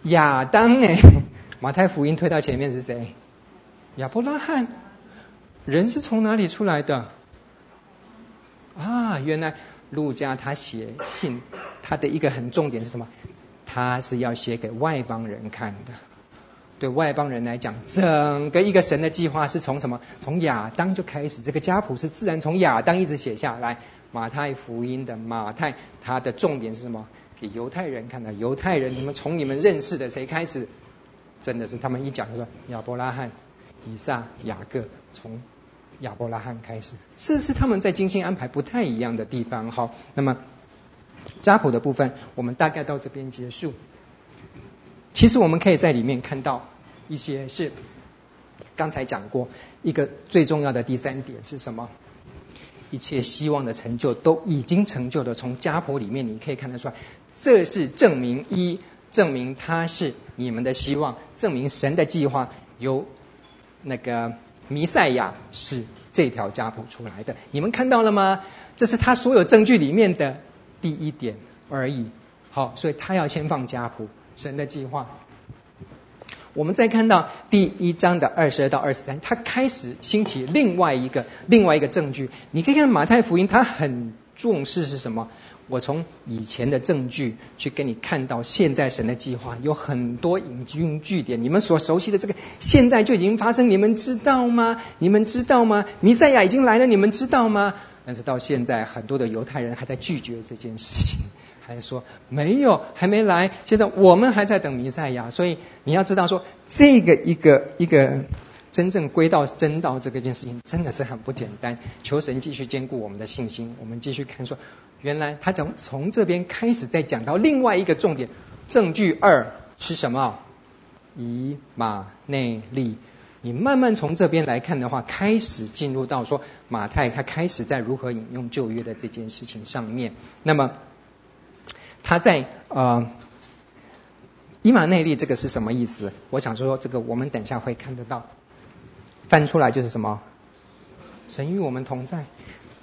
亚当哎，(laughs) 马太福音推到前面是谁？亚伯拉罕。人是从哪里出来的？啊，原来路加他写信，他的一个很重点是什么？他是要写给外邦人看的。对外邦人来讲，整个一个神的计划是从什么？从亚当就开始，这个家谱是自然从亚当一直写下来。马太福音的马太，他的重点是什么？给犹太人看的。犹太人，你们从你们认识的谁开始？真的是他们一讲就说亚伯拉罕、以撒、雅各，从亚伯拉罕开始。这是他们在精心安排不太一样的地方。好，那么家谱的部分，我们大概到这边结束。其实我们可以在里面看到。一些是刚才讲过，一个最重要的第三点是什么？一切希望的成就都已经成就了。从家谱里面你可以看得出来，这是证明一，证明他是你们的希望，证明神的计划由那个弥赛亚是这条家谱出来的。你们看到了吗？这是他所有证据里面的第一点而已。好，所以他要先放家谱，神的计划。我们再看到第一章的二十二到二十三，他开始兴起另外一个另外一个证据。你可以看马太福音，他很重视是什么？我从以前的证据去给你看到现在神的计划有很多引经据典，你们所熟悉的这个现在就已经发生，你们知道吗？你们知道吗？弥赛亚已经来了，你们知道吗？但是到现在，很多的犹太人还在拒绝这件事情，还说没有，还没来。现在我们还在等弥赛亚，所以你要知道说，这个一个一个真正归到真道这个件事情，真的是很不简单。求神继续坚固我们的信心。我们继续看说，原来他从从这边开始再讲到另外一个重点，证据二是什么？以马内利。你慢慢从这边来看的话，开始进入到说马太他开始在如何引用旧约的这件事情上面。那么他在呃以马内利这个是什么意思？我想说这个我们等下会看得到，翻出来就是什么？神与我们同在。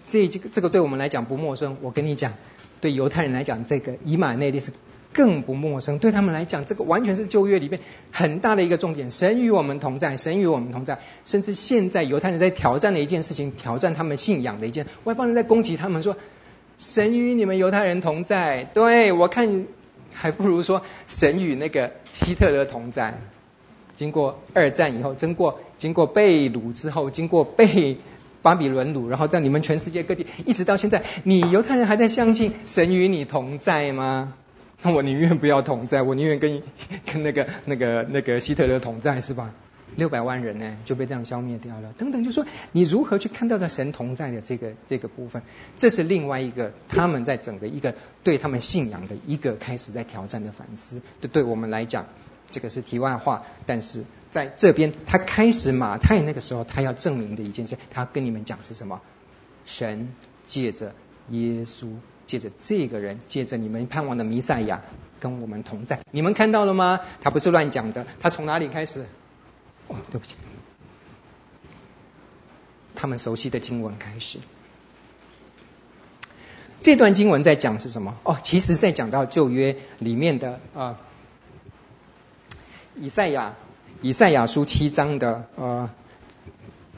这这个这个对我们来讲不陌生。我跟你讲，对犹太人来讲，这个以马内利是。更不陌生，对他们来讲，这个完全是旧约里面很大的一个重点。神与我们同在，神与我们同在。甚至现在犹太人在挑战的一件事情，挑战他们信仰的一件，外邦人在攻击他们说：“神与你们犹太人同在。”对，我看还不如说神与那个希特勒同在。经过二战以后，经过经过被掳之后，经过被巴比伦掳，然后在你们全世界各地，一直到现在，你犹太人还在相信神与你同在吗？那 (laughs) 我宁愿不要同在，我宁愿跟 (laughs) 跟那个那个那个希特勒同在，是吧？六百万人呢就被这样消灭掉了。等等，就说你如何去看到的神同在的这个这个部分，这是另外一个他们在整个一个对他们信仰的一个开始在挑战的反思。这对我们来讲，这个是题外话。但是在这边，他开始马太那个时候，他要证明的一件事，他跟你们讲是什么？神借着耶稣。借着这个人，借着你们盼望的弥赛亚，跟我们同在。你们看到了吗？他不是乱讲的。他从哪里开始？哦，对不起，他们熟悉的经文开始。这段经文在讲是什么？哦，其实在讲到旧约里面的啊、呃，以赛亚，以赛亚书七章的呃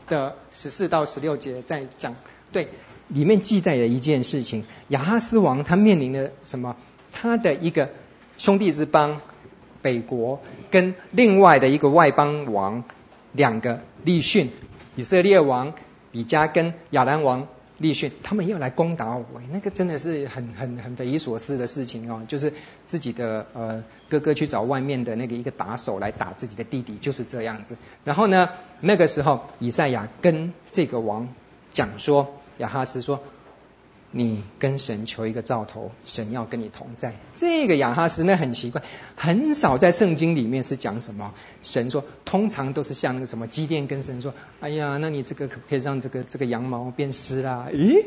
的十四到十六节在讲对。里面记载的一件事情，亚哈斯王他面临的什么？他的一个兄弟之邦北国，跟另外的一个外邦王两个利汛，以色列王比加跟亚兰王利汛，他们要来攻打我。那个真的是很 (laughs) 很很匪夷所思的事情哦，就是自己的呃哥哥去找外面的那个一个打手来打自己的弟弟，就是这样子。然后呢，那个时候以赛亚跟这个王讲说。亚哈斯说：“你跟神求一个兆头，神要跟你同在。”这个亚哈斯那很奇怪，很少在圣经里面是讲什么。神说，通常都是像那个什么基甸跟神说：“哎呀，那你这个可不可以让这个这个羊毛变湿啦？咦，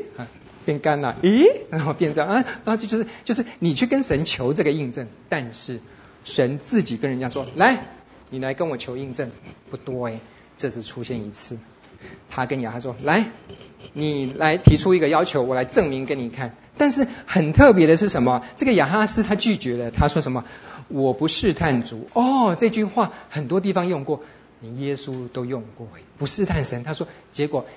变干了？咦，然后变这样啊？然后就就是就是你去跟神求这个印证，但是神自己跟人家说：‘来，你来跟我求印证，不多哎，这次出现一次。’他跟亚哈说：‘来。’你来提出一个要求，我来证明给你看。但是很特别的是什么？这个亚哈斯他拒绝了，他说什么？我不试探主。哦，这句话很多地方用过，你耶稣都用过，不试探神。他说，结果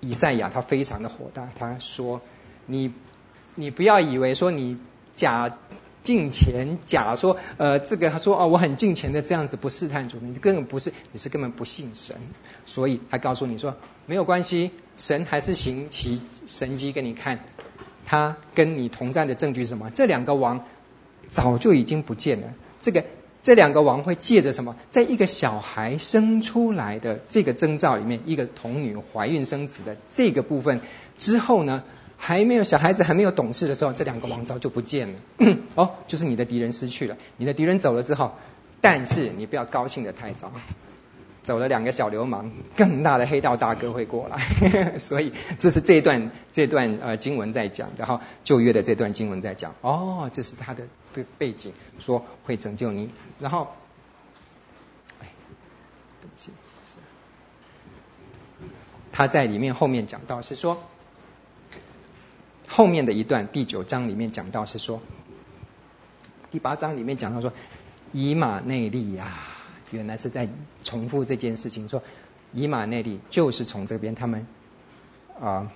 以赛亚他非常的火大，他说，你你不要以为说你假。敬虔，假说，呃，这个他说哦，我很敬虔的这样子不试探主，你根本不是，你是根本不信神，所以他告诉你说没有关系，神还是行其神迹给你看，他跟你同在的证据是什么？这两个王早就已经不见了，这个这两个王会借着什么，在一个小孩生出来的这个征兆里面，一个童女怀孕生子的这个部分之后呢？还没有小孩子还没有懂事的时候，这两个王朝就不见了。哦，就是你的敌人失去了，你的敌人走了之后，但是你不要高兴得太早，走了两个小流氓，更大的黑道大哥会过来。(laughs) 所以这是这段这段呃经文在讲，然后旧约的这段经文在讲。哦，这是他的背背景，说会拯救你。然后，哎，对不起，是他在里面后面讲到是说。后面的一段第九章里面讲到是说，第八章里面讲到说，以马内利呀，原来是在重复这件事情，说以马内利就是从这边他们啊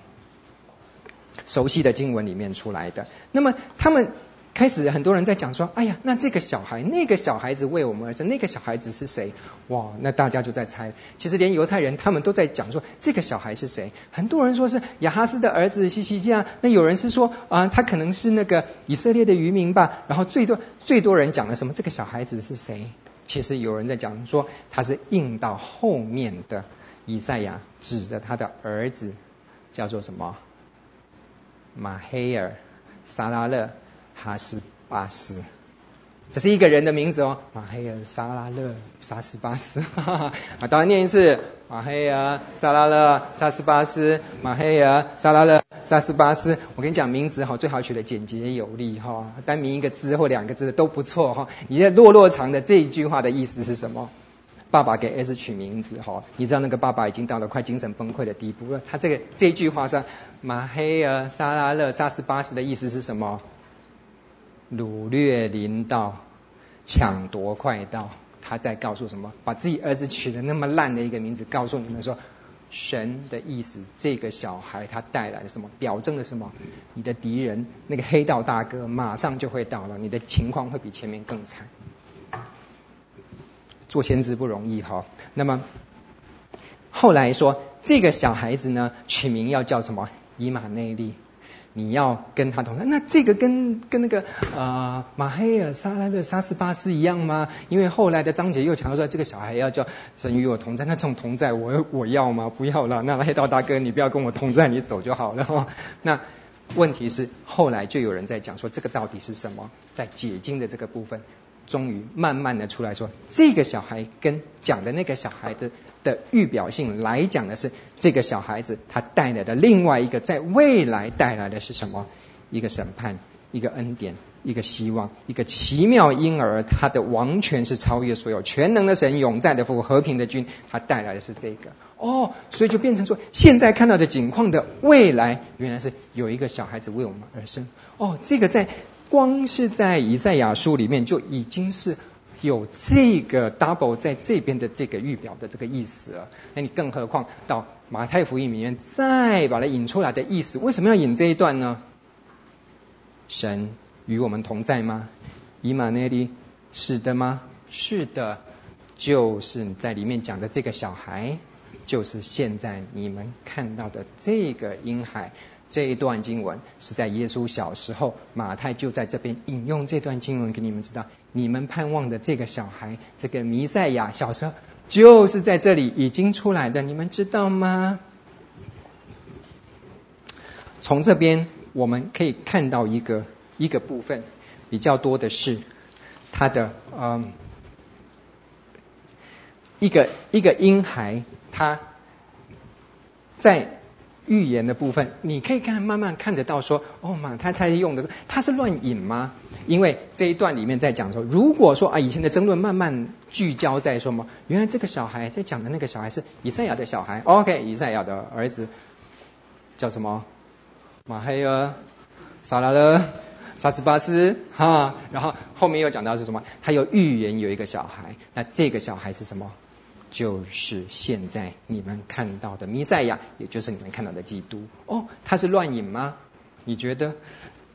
熟悉的经文里面出来的。那么他们。开始很多人在讲说，哎呀，那这个小孩，那个小孩子为我们而生，那个小孩子是谁？哇，那大家就在猜。其实连犹太人他们都在讲说，这个小孩是谁？很多人说是亚哈斯的儿子西西家，那有人是说啊、他可能是那个以色列的渔民吧。然后最多最多人讲了什么？这个小孩子是谁？其实有人在讲说，他是应到后面的以赛亚指着他的儿子叫做什么？马黑尔撒拉勒。哈斯巴斯，这是一个人的名字哦。马黑尔沙拉勒沙斯巴斯，哈哈，啊，当然念一次。马黑尔沙拉勒沙斯巴斯，马黑尔沙拉勒沙斯巴斯。我跟你讲，名字哈，最好取得简洁有力哈，单名一个字或两个字都不错哈。你这落落长的这一句话的意思是什么？爸爸给儿子取名字哈，你知道那个爸爸已经到了快精神崩溃的地步了。他这个这句话上，马黑尔沙拉勒沙斯巴斯的意思是什么？掳掠临到，抢夺快到，他在告诉什么？把自己儿子取的那么烂的一个名字，告诉你们说，神的意思，这个小孩他带来了什么？表征了什么？你的敌人那个黑道大哥马上就会到了，你的情况会比前面更惨。做先知不容易哈。那么后来说，这个小孩子呢，取名要叫什么？以马内利。你要跟他同在，那这个跟跟那个呃马黑尔沙拉勒沙斯巴斯一样吗？因为后来的章节又强调说，这个小孩要叫神与我同在，那这种同在我我要吗？不要了，那黑道大哥你不要跟我同在，你走就好了。哦、(laughs) 那问题是后来就有人在讲说，这个到底是什么？在解经的这个部分。终于慢慢的出来说，这个小孩跟讲的那个小孩的的预表性来讲的是，这个小孩子他带来的另外一个在未来带来的是什么？一个审判，一个恩典，一个希望，一个奇妙婴儿，他的王权是超越所有，全能的神，永在的父，和平的君，他带来的是这个。哦，所以就变成说，现在看到的景况的未来，原来是有一个小孩子为我们而生。哦，这个在。光是在以赛亚书里面就已经是有这个 double 在这边的这个预表的这个意思，那你更何况到马太福音里面再把它引出来的意思，为什么要引这一段呢？神与我们同在吗？以马内利是的吗？是的，就是你在里面讲的这个小孩，就是现在你们看到的这个婴孩。这一段经文是在耶稣小时候，马太就在这边引用这段经文给你们知道，你们盼望的这个小孩，这个弥赛亚小时候就是在这里已经出来的，你们知道吗？从这边我们可以看到一个一个部分，比较多的是他的嗯，一个一个婴孩，他在。预言的部分，你可以看慢慢看得到说，哦，马太太用的，他是乱引吗？因为这一段里面在讲说，如果说啊，以前的争论慢慢聚焦在说嘛，原来这个小孩在讲的那个小孩是以赛亚的小孩，OK，以赛亚的儿子叫什么？马黑尔、撒拉勒、萨斯巴斯，哈，然后后面又讲到是什么？他有预言有一个小孩，那这个小孩是什么？就是现在你们看到的弥赛亚，也就是你们看到的基督。哦，他是乱引吗？你觉得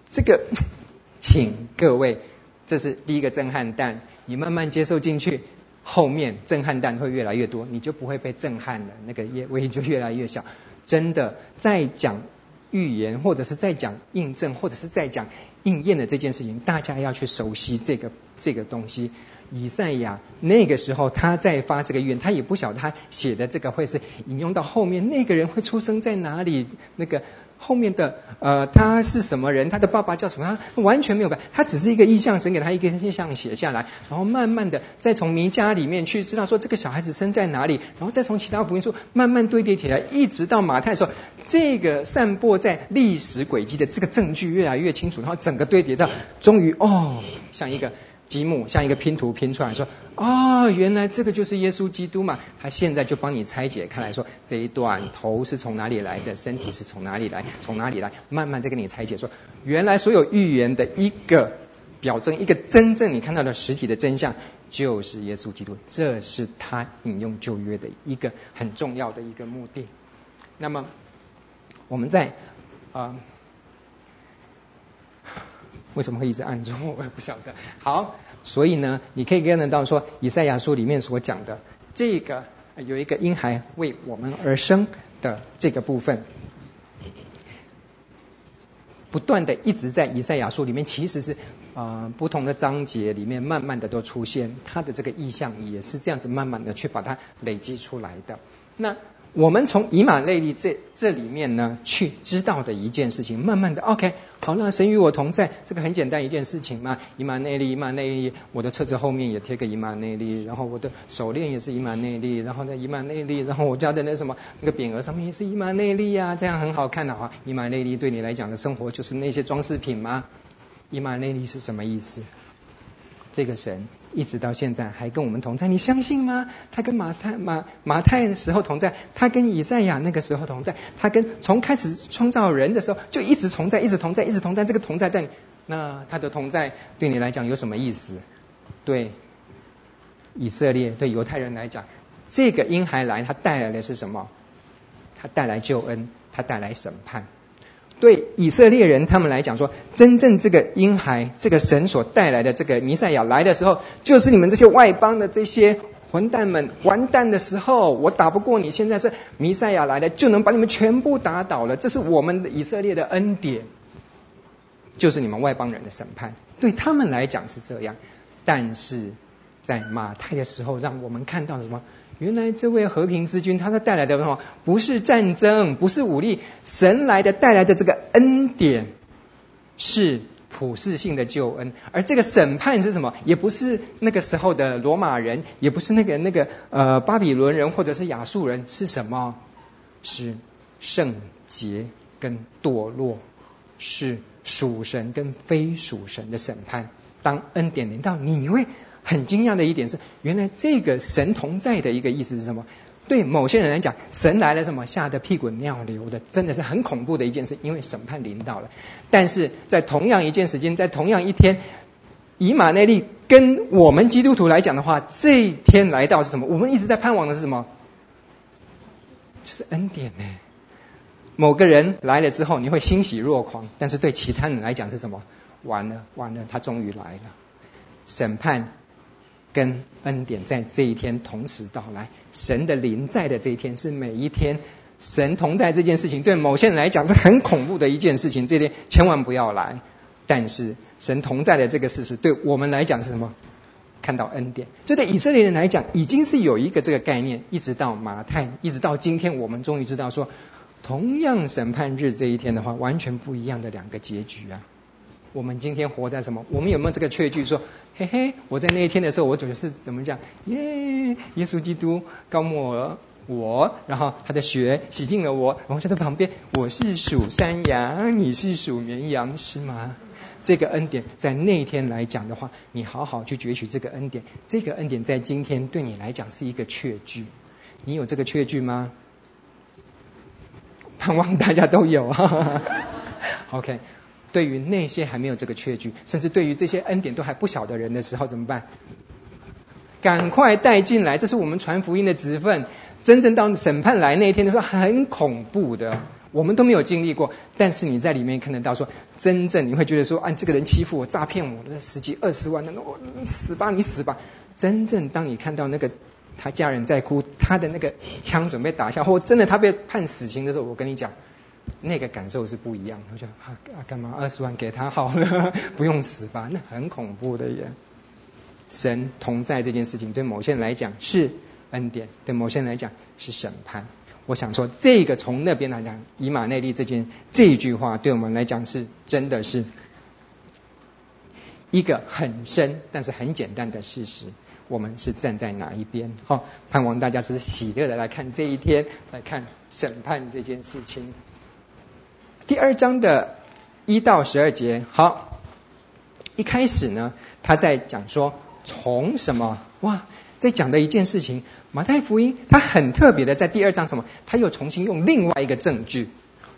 这个？(laughs) 请各位，这是第一个震撼弹，你慢慢接受进去，后面震撼弹会越来越多，你就不会被震撼了，那个威力就越来越小。真的，在讲预言，或者是在讲印证，或者是在讲应验的这件事情，大家要去熟悉这个这个东西。以赛亚那个时候他在发这个预言，他也不晓得他写的这个会是引用到后面那个人会出生在哪里，那个后面的呃他是什么人，他的爸爸叫什么，他完全没有办，他只是一个意象，神给他一个意象写下来，然后慢慢的再从弥家里面去知道说这个小孩子生在哪里，然后再从其他福音书慢慢堆叠起来，一直到马太的时候，这个散播在历史轨迹的这个证据越来越清楚，然后整个堆叠到终于哦像一个。积木像一个拼图拼出来，说啊、哦，原来这个就是耶稣基督嘛。他现在就帮你拆解开来说，这一段头是从哪里来的，身体是从哪里来，从哪里来，慢慢再给你拆解说，原来所有预言的一个表征，一个真正你看到的实体的真相，就是耶稣基督。这是他引用旧约的一个很重要的一个目的。那么我们在啊、为什么会一直按住？我也不晓得。好，所以呢，你可以看得到说，以赛亚书里面所讲的这个有一个婴孩为我们而生的这个部分，不断的一直在以赛亚书里面，其实是啊、不同的章节里面慢慢的都出现，它的这个意象也是这样子慢慢的去把它累积出来的。那我们从以马内利这这里面呢，去知道的一件事情，慢慢的，OK，好，那神与我同在，这个很简单一件事情嘛。以马内利，以马内利，我的车子后面也贴个以马内利，然后我的手链也是以马内利，然后呢，以马内利，然后我家的那什么那个匾额上面也是以马内利呀，这样很好看的话，以马内利对你来讲的生活就是那些装饰品吗？以马内利是什么意思？这个神一直到现在还跟我们同在，你相信吗？他跟马太马马太的时候同在，他跟以赛亚那个时候同在，他跟从开始创造人的时候就一直同在，一直同在，一直同在。这个同在但那他的同在对你来讲有什么意思？对以色列对犹太人来讲，这个婴孩来，他带来的是什么？他带来救恩，他带来审判。对以色列人他们来讲说，真正这个婴孩，这个神所带来的这个弥赛亚来的时候，就是你们这些外邦的这些混蛋们完蛋的时候，我打不过你，现在是弥赛亚来了，就能把你们全部打倒了。这是我们的以色列的恩典，就是你们外邦人的审判。对他们来讲是这样，但是在马太的时候，让我们看到了什么？原来这位和平之君，他带来的什么？不是战争，不是武力，神来的带来的这个恩典，是普世性的救恩。而这个审判是什么？也不是那个时候的罗马人，也不是那个那个呃巴比伦人或者是亚述人，是什么？是圣洁跟堕落，是属神跟非属神的审判。当恩典临到，你会。很惊讶的一点是，原来这个神同在的一个意思是什么？对某些人来讲，神来了什么？吓得屁滚尿流的，真的是很恐怖的一件事，因为审判临到了。但是在同样一件时间，在同样一天，以马内利跟我们基督徒来讲的话，这一天来到是什么？我们一直在盼望的是什么？就是恩典呢。某个人来了之后，你会欣喜若狂，但是对其他人来讲是什么？完了，完了，他终于来了，审判。跟恩典在这一天同时到来，神的临在的这一天是每一天神同在这件事情，对某些人来讲是很恐怖的一件事情，这天千万不要来。但是神同在的这个事实，对我们来讲是什么？看到恩典。这对以色列人来讲，已经是有一个这个概念，一直到马太，一直到今天，我们终于知道说，同样审判日这一天的话，完全不一样的两个结局啊。我们今天活在什么？我们有没有这个确据说，嘿嘿，我在那一天的时候，我总是怎么讲？耶，耶稣基督膏抹了我，然后他的血洗净了我，然后在他旁边，我是属山羊，你是属绵羊，是吗？这个恩典在那一天来讲的话，你好好去攫取这个恩典。这个恩典在今天对你来讲是一个确据，你有这个确据吗？盼望大家都有。哈 (laughs) 哈 OK。对于那些还没有这个确据，甚至对于这些恩典都还不晓得人的时候，怎么办？赶快带进来，这是我们传福音的职分。真正到审判来那一天的时候，很恐怖的，我们都没有经历过。但是你在里面看得到说，真正你会觉得说，啊，这个人欺负我、诈骗我的十几二十万，那我死吧，你死吧。真正当你看到那个他家人在哭，他的那个枪准备打下，或真的他被判死刑的时候，我跟你讲。那个感受是不一样，我就啊啊干嘛二十万给他好了，(laughs) 不用死吧？那很恐怖的耶。神同在这件事情，对某些人来讲是恩典，对某些人来讲是审判。我想说，这个从那边来讲，以马内利这件这句话，对我们来讲是真的是一个很深，但是很简单的事实。我们是站在哪一边？好，盼望大家只是喜乐的来看这一天，来看审判这件事情。第二章的一到十二节，好，一开始呢，他在讲说从什么？哇，在讲的一件事情，马太福音他很特别的，在第二章什么？他又重新用另外一个证据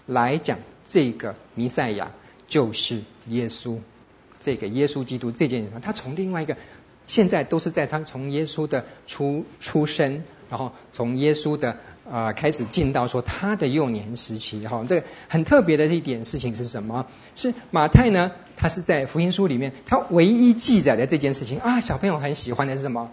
来讲这个弥赛亚就是耶稣，这个耶稣基督这件事，他从另外一个，现在都是在他从耶稣的出出生，然后从耶稣的啊、呃，开始进到说他的幼年时期哈。这个很特别的一点事情是什么？是马太呢？他是在福音书里面，他唯一记载的这件事情啊，小朋友很喜欢的是什么？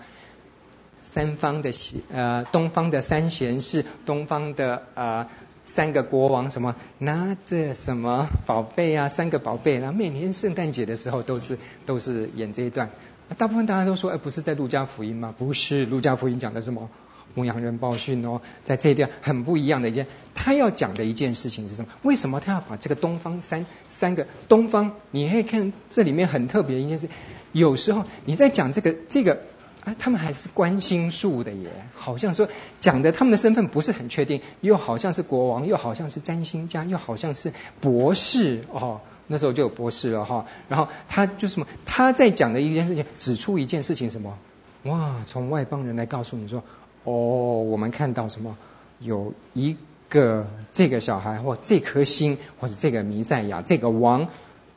三方的贤呃，东方的三贤士，东方的呃三个国王，什么拿着什么宝贝啊，三个宝贝，然后每年圣诞节的时候都是都是演这一段。大部分大家都说，哎，不是在路加福音吗？不是，路加福音讲的什么？牧羊人报讯哦，在这一段很不一样的一件，他要讲的一件事情是什么？为什么他要把这个东方三三个东方？你可以看这里面很特别一件事，有时候你在讲这个这个啊，他们还是观心术的耶，好像说讲的他们的身份不是很确定，又好像是国王，又好像是占星家，又好像是博士哦。那时候就有博士了哈，然后他就什么？他在讲的一件事情，指出一件事情什么？哇，从外邦人来告诉你说，哦，我们看到什么？有一个这个小孩或这颗星，或者这个弥赛亚这个王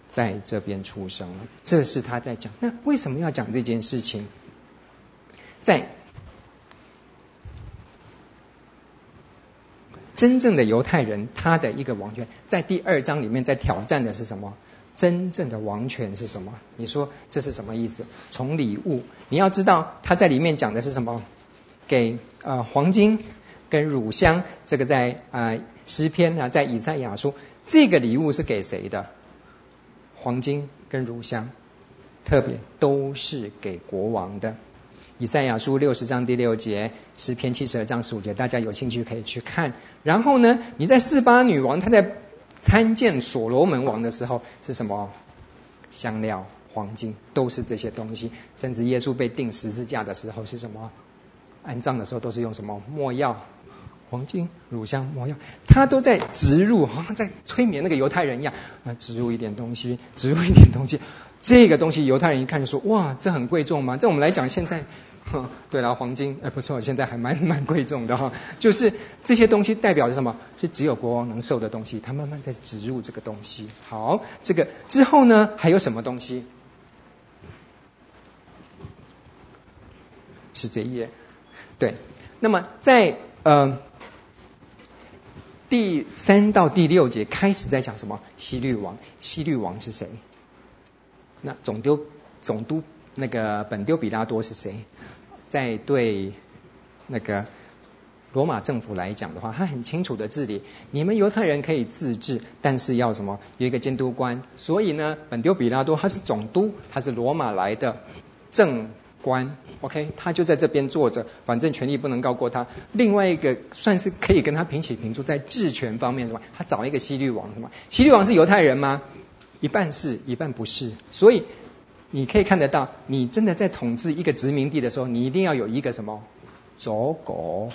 在这边出生了。这是他在讲。那为什么要讲这件事情？在。真正的犹太人，他的一个王权，在第二章里面在挑战的是什么？真正的王权是什么？你说这是什么意思？从礼物，你要知道他在里面讲的是什么？给呃黄金跟乳香，这个在啊诗篇啊，在以赛亚书，这个礼物是给谁的？黄金跟乳香，特别都是给国王的。以赛亚书六十章第六节，诗篇七十二章十五节，大家有兴趣可以去看。然后呢，你在四八女王她在参见所罗门王的时候是什么？香料、黄金，都是这些东西。甚至耶稣被钉十字架的时候是什么？安葬的时候都是用什么？墨药、黄金、乳香、墨药，他都在植入，好像在催眠那个犹太人一样，啊，植入一点东西，植入一点东西。这个东西犹太人一看就说：哇，这很贵重吗？在我们来讲，现在。对了，黄金哎不错，现在还蛮蛮贵重的哈。(laughs) 就是这些东西代表着什么？是只有国王能受的东西。他慢慢在植入这个东西。好，这个之后呢，还有什么东西？是这一页。对，那么在呃第三到第六节开始在讲什么？希律王。希律王是谁？那总丢总督那个本丢比拉多是谁？在对那个罗马政府来讲的话，他很清楚的治理。你们犹太人可以自治，但是要什么？有一个监督官。所以呢，本丢比拉多他是总督，他是罗马来的政官。OK，他就在这边坐着，反正权力不能高过他。另外一个算是可以跟他平起平坐，在治权方面什么？他找一个西律王什么？希律王是犹太人吗？一半是，一半不是。所以。你可以看得到，你真的在统治一个殖民地的时候，你一定要有一个什么走狗、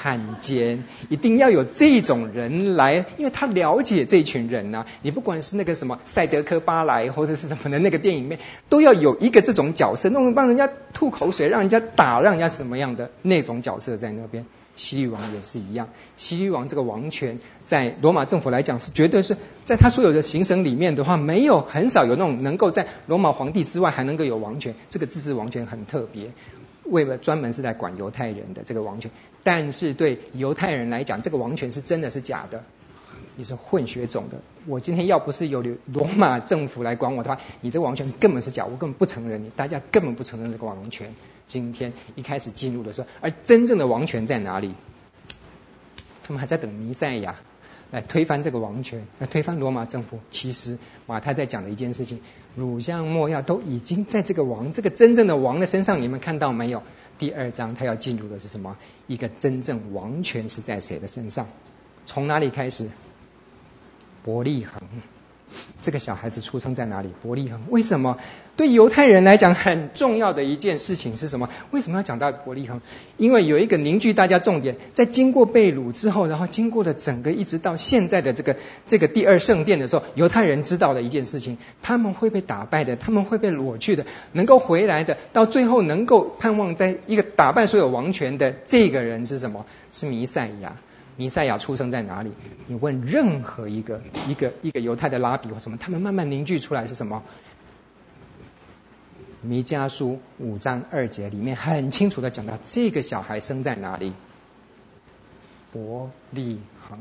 汉奸，一定要有这种人来，因为他了解这群人呐、啊。你不管是那个什么赛德克巴莱或者是什么的那个电影里面，都要有一个这种角色，那种帮人家吐口水、让人家打、让人家什么样的那种角色在那边。西律王也是一样，西律王这个王权在罗马政府来讲是绝对是在他所有的行省里面的话，没有很少有那种能够在罗马皇帝之外还能够有王权，这个自治王权很特别，为了专门是来管犹太人的这个王权。但是对犹太人来讲，这个王权是真的是假的，你是混血种的。我今天要不是有罗马政府来管我的话，你这个王权根本是假，我根本不承认你，大家根本不承认这个王权。今天一开始进入的时候，而真正的王权在哪里？他们还在等弥赛亚来推翻这个王权，来推翻罗马政府。其实马太在讲的一件事情，乳香、没药都已经在这个王，这个真正的王的身上，你们看到没有？第二章他要进入的是什么？一个真正王权是在谁的身上？从哪里开始？伯利恒。这个小孩子出生在哪里？伯利恒。为什么？对犹太人来讲很重要的一件事情是什么？为什么要讲到伯利恒？因为有一个凝聚大家重点，在经过被掳之后，然后经过了整个一直到现在的这个这个第二圣殿的时候，犹太人知道的一件事情，他们会被打败的，他们会被掳去的，能够回来的，到最后能够盼望在一个打败所有王权的这个人是什么？是弥赛亚。弥赛亚出生在哪里？你问任何一个一个一个犹太的拉比或什么，他们慢慢凝聚出来是什么？弥迦书五章二节里面很清楚的讲到，这个小孩生在哪里？伯利恒。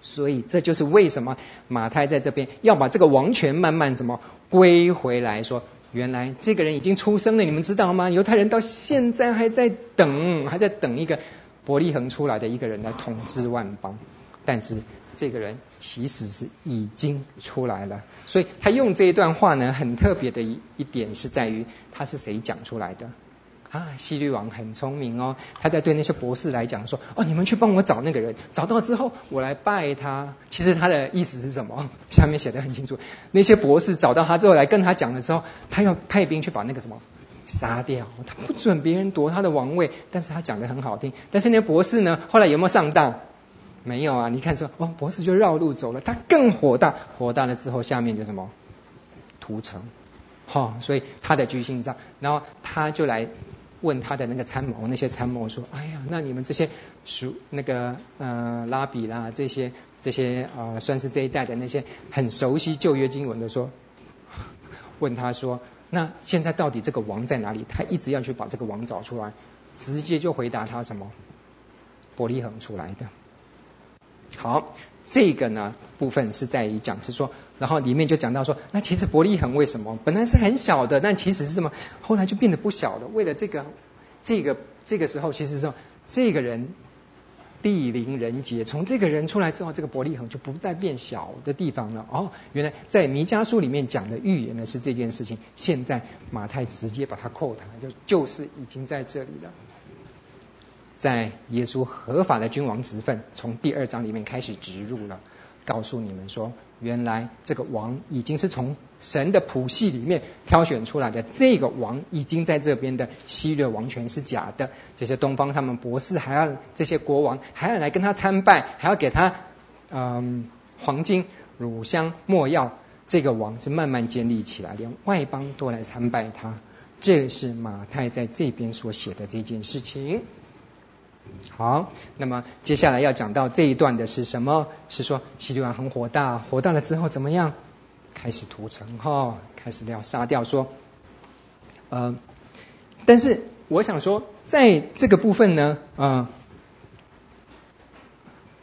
所以这就是为什么马太在这边要把这个王权慢慢怎么归回来说，原来这个人已经出生了，你们知道吗？犹太人到现在还在等，还在等一个伯利恒出来的一个人来统治万邦，但是这个人其实是已经出来了。所以他用这一段话呢，很特别的一一点是在于他是谁讲出来的。啊，希律王很聪明哦，他在对那些博士来讲说：“哦，你们去帮我找那个人，找到之后我来拜他。”其实他的意思是什么？下面写得很清楚。那些博士找到他之后来跟他讲的时候，他要派兵去把那个什么杀掉，他不准别人夺他的王位。但是他讲得很好听。但是那些博士呢，后来有没有上当？没有啊！你看说，哦，博士就绕路走了。他更火大，火大了之后，下面就什么屠城。哈、哦，所以他的居心脏，然后他就来。问他的那个参谋，那些参谋说：“哎呀，那你们这些属那个呃拉比啦，这些这些呃算是这一代的那些很熟悉旧约经文的说，(laughs) 问他说，那现在到底这个王在哪里？他一直要去把这个王找出来，直接就回答他什么？伯利恒出来的。好。”这个呢部分是在于讲是说，然后里面就讲到说，那其实伯利恒为什么本来是很小的，但其实是什么？后来就变得不小了。为了这个，这个这个时候，其实是这个人地灵人杰，从这个人出来之后，这个伯利恒就不再变小的地方了。哦，原来在弥迦书里面讲的预言呢是这件事情，现在马太直接把它扣他，就就是已经在这里了。在耶稣合法的君王职分，从第二章里面开始植入了，告诉你们说，原来这个王已经是从神的谱系里面挑选出来的，这个王已经在这边的希律王权是假的，这些东方他们博士还要这些国王还要来跟他参拜，还要给他嗯黄金、乳香、没药，这个王是慢慢建立起来，连外邦都来参拜他，这是马太在这边所写的这件事情。好，那么接下来要讲到这一段的是什么？是说希律王很火大，火大了之后怎么样？开始屠城哈、开始要杀掉。说，呃，但是我想说，在这个部分呢，呃，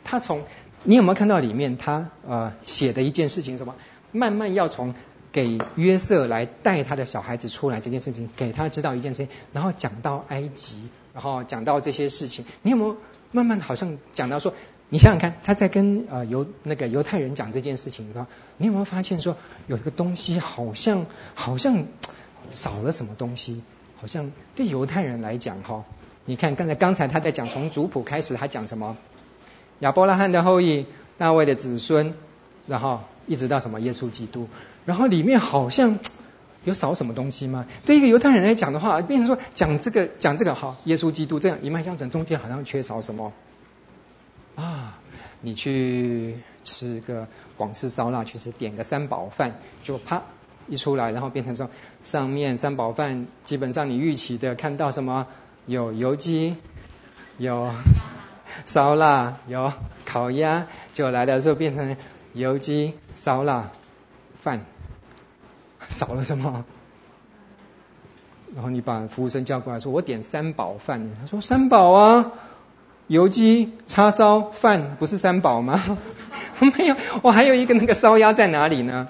他从你有没有看到里面他呃写的一件事情？什么？慢慢要从给约瑟来带他的小孩子出来这件事情，给他知道一件事情，然后讲到埃及。然后讲到这些事情，你有没有慢慢好像讲到说，你想想看，他在跟呃犹那个犹太人讲这件事情的时候，你有没有发现说，有一个东西好像好像少了什么东西？好像对犹太人来讲哈，你看刚才刚才他在讲从族谱开始，他讲什么？亚伯拉罕的后裔，大卫的子孙，然后一直到什么耶稣基督，然后里面好像。有少什么东西吗？对一个犹太人来讲的话，变成说讲这个讲这个好，耶稣基督这样一脉相承，中间好像缺少什么啊？你去吃个广式烧腊，去吃点个三宝饭，就啪一出来，然后变成说上面三宝饭基本上你预期的看到什么？有油鸡，有 (laughs) 烧腊，有烤鸭，就来的时候变成油鸡烧腊饭。少了什么？然后你把服务生叫过来说：“我点三宝饭。”他说：“三宝啊，油鸡、叉烧、饭不是三宝吗？” (laughs) 没有，我还有一个那个烧鸭在哪里呢？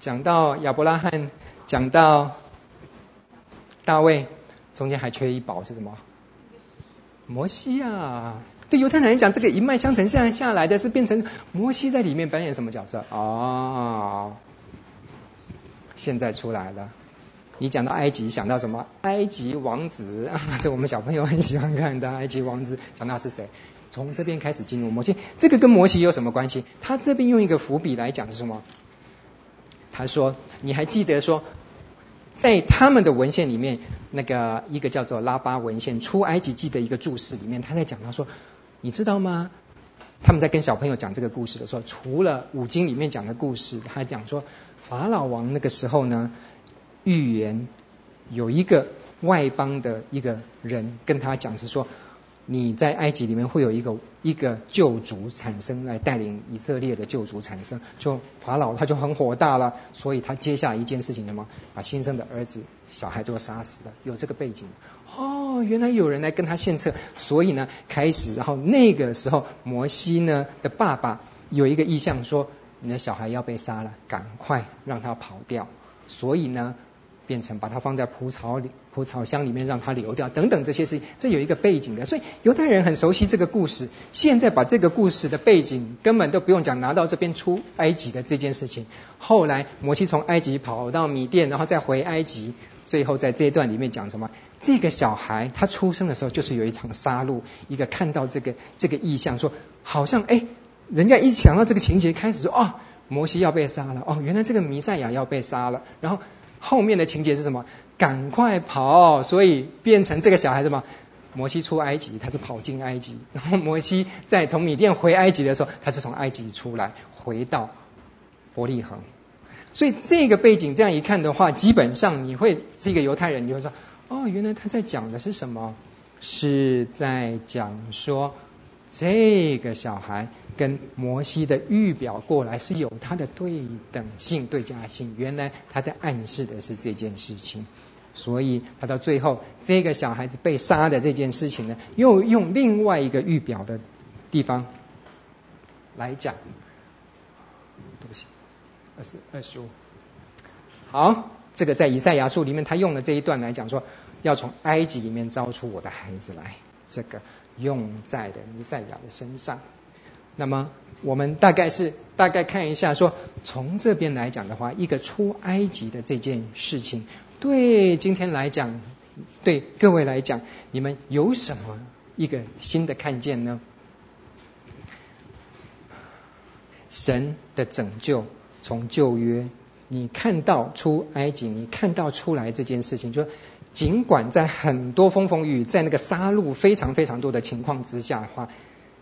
讲到亚伯拉罕，讲到大卫，中间还缺一宝是什么？摩西啊！对犹太人来讲，这个一脉相承下下来的是变成摩西在里面扮演什么角色？哦。现在出来了，你讲到埃及想到什么？埃及王子啊，(laughs) 这我们小朋友很喜欢看的埃及王子，讲到是谁？从这边开始进入摩西，这个跟摩西有什么关系？他这边用一个伏笔来讲是什么？他说，你还记得说，在他们的文献里面，那个一个叫做拉巴文献《出埃及记》的一个注释里面，他在讲到说，你知道吗？他们在跟小朋友讲这个故事的时候，除了五经里面讲的故事，他还讲说。法老王那个时候呢，预言有一个外邦的一个人跟他讲，是说你在埃及里面会有一个一个救主产生，来带领以色列的救主产生。就法老他就很火大了，所以他接下来一件事情什么，把新生的儿子小孩都杀死了。有这个背景，哦，原来有人来跟他献策，所以呢，开始，然后那个时候，摩西呢的爸爸有一个意向说，你的小孩要被杀了，赶快让他跑掉，所以呢。变成把它放在蒲草里、蒲草箱里面，让它流掉等等这些事情，这有一个背景的，所以犹太人很熟悉这个故事。现在把这个故事的背景根本都不用讲，拿到这边出埃及的这件事情。后来摩西从埃及跑到米甸，然后再回埃及，最后在这一段里面讲什么？这个小孩他出生的时候就是有一场杀戮，一个看到这个这个意象，说好像哎，人家一想到这个情节，开始说哦，摩西要被杀了，哦，原来这个弥赛亚要被杀了，然后。后面的情节是什么？赶快跑！所以变成这个小孩什么？摩西出埃及，他是跑进埃及；然后摩西在从米甸回埃及的时候，他是从埃及出来，回到伯利恒。所以这个背景这样一看的话，基本上你会是一个犹太人，你会说：哦，原来他在讲的是什么？是在讲说。这个小孩跟摩西的预表过来是有他的对等性、对价性。原来他在暗示的是这件事情，所以他到最后这个小孩子被杀的这件事情呢，又用另外一个预表的地方来讲。对不起，二十二十五。好，这个在以赛亚书里面，他用了这一段来讲说，要从埃及里面招出我的孩子来。这个。用在的弥赛亚的身上，那么我们大概是大概看一下说，从这边来讲的话，一个出埃及的这件事情，对今天来讲，对各位来讲，你们有什么一个新的看见呢？神的拯救从旧约，你看到出埃及，你看到出来这件事情，就。尽管在很多风风雨雨，在那个杀戮非常非常多的情况之下的话，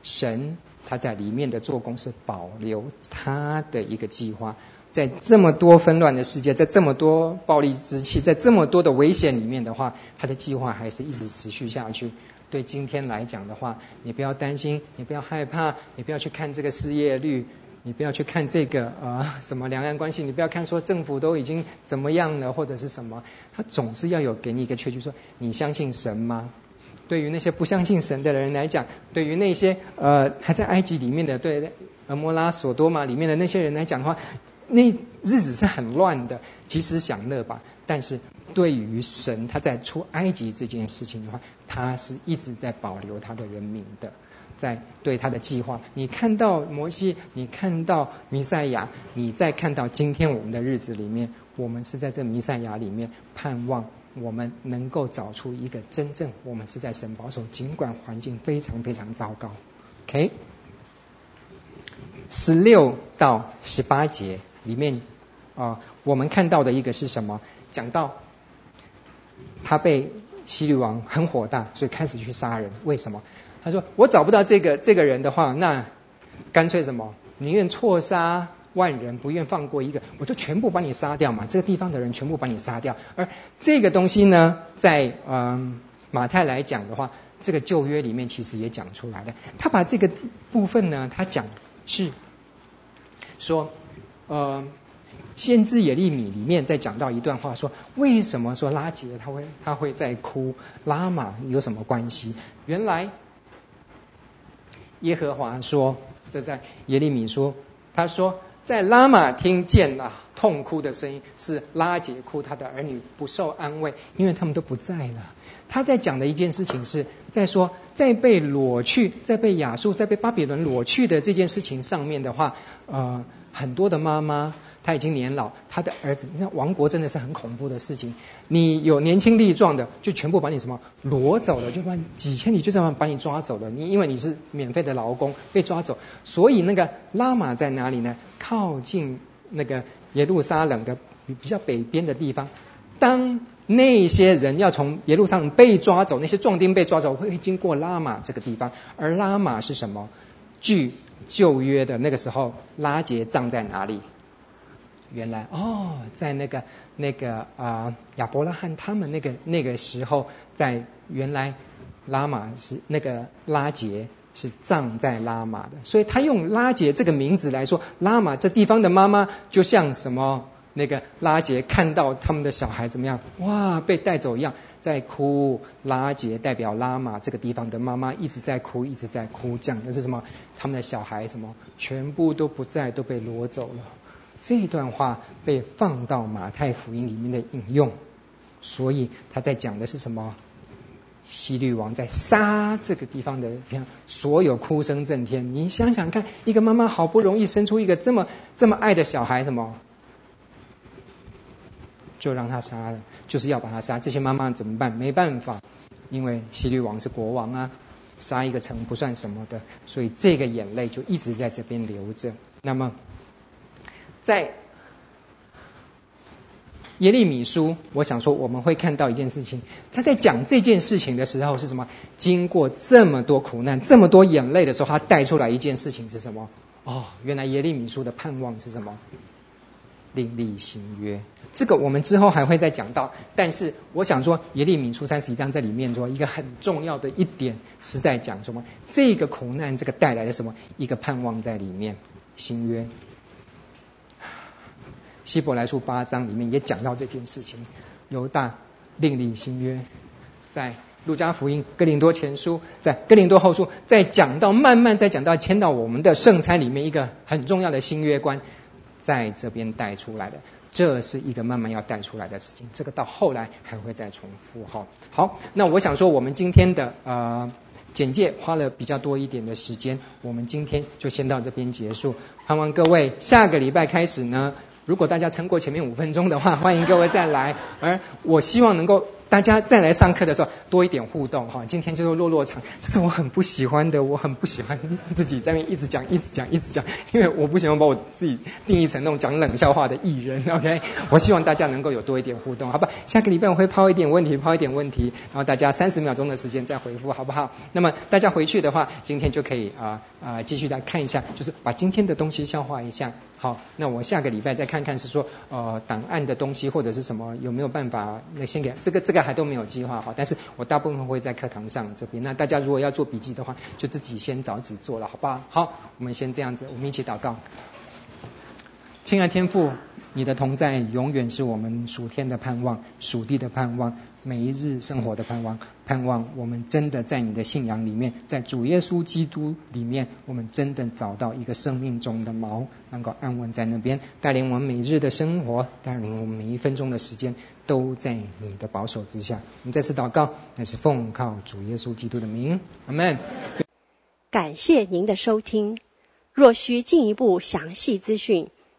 神他在里面的做工是保留他的一个计划，在这么多纷乱的世界，在这么多暴力之气，在这么多的危险里面的话，他的计划还是一直持续下去。对今天来讲的话，你不要担心，你不要害怕，你不要去看这个失业率。你不要去看这个呃什么两岸关系，你不要看说政府都已经怎么样了或者是什么，他总是要有给你一个确据说你相信神吗？对于那些不相信神的人来讲，对于那些呃还在埃及里面的对摩拉索多玛里面的那些人来讲的话，那日子是很乱的，及时享乐吧。但是对于神他在出埃及这件事情的话，他是一直在保留他的人民的。在对他的计划，你看到摩西，你看到弥赛亚，你再看到今天我们的日子里面，我们是在这弥赛亚里面盼望，我们能够找出一个真正我们是在神保守，尽管环境非常非常糟糕。OK，十六到十八节里面啊、我们看到的一个是什么？讲到他被希律王很火大，所以开始去杀人。为什么？他说：“我找不到这个这个人的话，那干脆什么？宁愿错杀万人，不愿放过一个，我就全部把你杀掉嘛。这个地方的人全部把你杀掉。而这个东西呢，在嗯马太来讲的话，这个旧约里面其实也讲出来了。他把这个部分呢，他讲是说，呃，先知耶利米里面在讲到一段话说，说为什么说拉结他会他会在哭，拉玛有什么关系？原来。”耶和华说：“这在耶利米说，他说在拉玛听见了痛哭的声音，是拉杰哭，他的儿女不受安慰，因为他们都不在了。他在讲的一件事情是在说，在被裸去，在被亚述，在被巴比伦裸去的这件事情上面的话，呃，很多的妈妈。”他已经年老，他的儿子，你看亡国真的是很恐怖的事情。你有年轻力壮的，就全部把你什么挪走了，就把几千里就这样把你抓走了。你因为你是免费的劳工被抓走，所以那个拉玛在哪里呢？靠近那个耶路撒冷的比较北边的地方。当那些人要从耶路撒冷被抓走，那些壮丁被抓走，会经过拉玛这个地方。而拉玛是什么？据旧约的那个时候，拉结葬在哪里？原来哦，在那个那个啊、亚伯拉罕他们那个那个时候，在原来拉玛是那个拉杰是葬在拉玛的，所以他用拉杰这个名字来说，拉玛这地方的妈妈就像什么那个拉杰看到他们的小孩怎么样哇被带走一样，在哭，拉杰代表拉玛这个地方的妈妈一直在哭，一直在哭，讲的是什么？他们的小孩什么全部都不在，都被挪走了。这段话被放到马太福音里面的引用，所以他在讲的是什么？希律王在杀这个地方的，所有哭声震天。你想想看，一个妈妈好不容易生出一个这么这么爱的小孩，什么？就让他杀了，就是要把他杀。这些妈妈怎么办？没办法，因为希律王是国王啊，杀一个城不算什么的，所以这个眼泪就一直在这边流着。那么，在耶利米书，我想说我们会看到一件事情，他在讲这件事情的时候是什么？经过这么多苦难、这么多眼泪的时候，他带出来一件事情是什么？哦，原来耶利米书的盼望是什么？另立新约，这个我们之后还会再讲到。但是我想说，耶利米书三十一章在里面说一个很重要的一点是在讲什么？这个苦难，这个带来的什么？一个盼望在里面。新约，希伯来书八章里面也讲到这件事情。犹大另立新约，在路加福音、哥林多前书、在哥林多后书，在讲到慢慢再讲到迁到我们的圣餐里面一个很重要的新约观。在这边带出来的，这是一个慢慢要带出来的事情。这个到后来还会再重复哈。好，那我想说，我们今天的呃简介花了比较多一点的时间，我们今天就先到这边结束。盼望各位下个礼拜开始呢，如果大家撑过前面五分钟的话，(laughs) 欢迎各位再来。而我希望能够。大家再来上课的时候多一点互动哈，今天就是落落场，这是我很不喜欢的，我很不喜欢自己在那一直讲、一直讲、一直讲，因为我不喜欢把我自己定义成那种讲冷笑话的艺人，OK？我希望大家能够有多一点互动，好不好？下个礼拜我会抛一点问题，抛一点问题，然后大家三十秒钟的时间再回复，好不好？那么大家回去的话，今天就可以啊啊继续来看一下，就是把今天的东西消化一下。好，那我下个礼拜再看看是说呃档案的东西或者是什么有没有办法那先给这个这个。还都没有计划好，但是我大部分会在课堂上这边。那大家如果要做笔记的话，就自己先找纸做了，好不好？好，我们先这样子，我们一起祷告。亲爱天父，你的同在永远是我们属天的盼望，属地的盼望。每一日生活的盼望，盼望我们真的在你的信仰里面，在主耶稣基督里面，我们真的找到一个生命中的锚，能够安稳在那边，带领我们每日的生活，带领我们每一分钟的时间，都在你的保守之下。我们再次祷告，那是奉靠主耶稣基督的名，阿门。感谢您的收听。若需进一步详细资讯，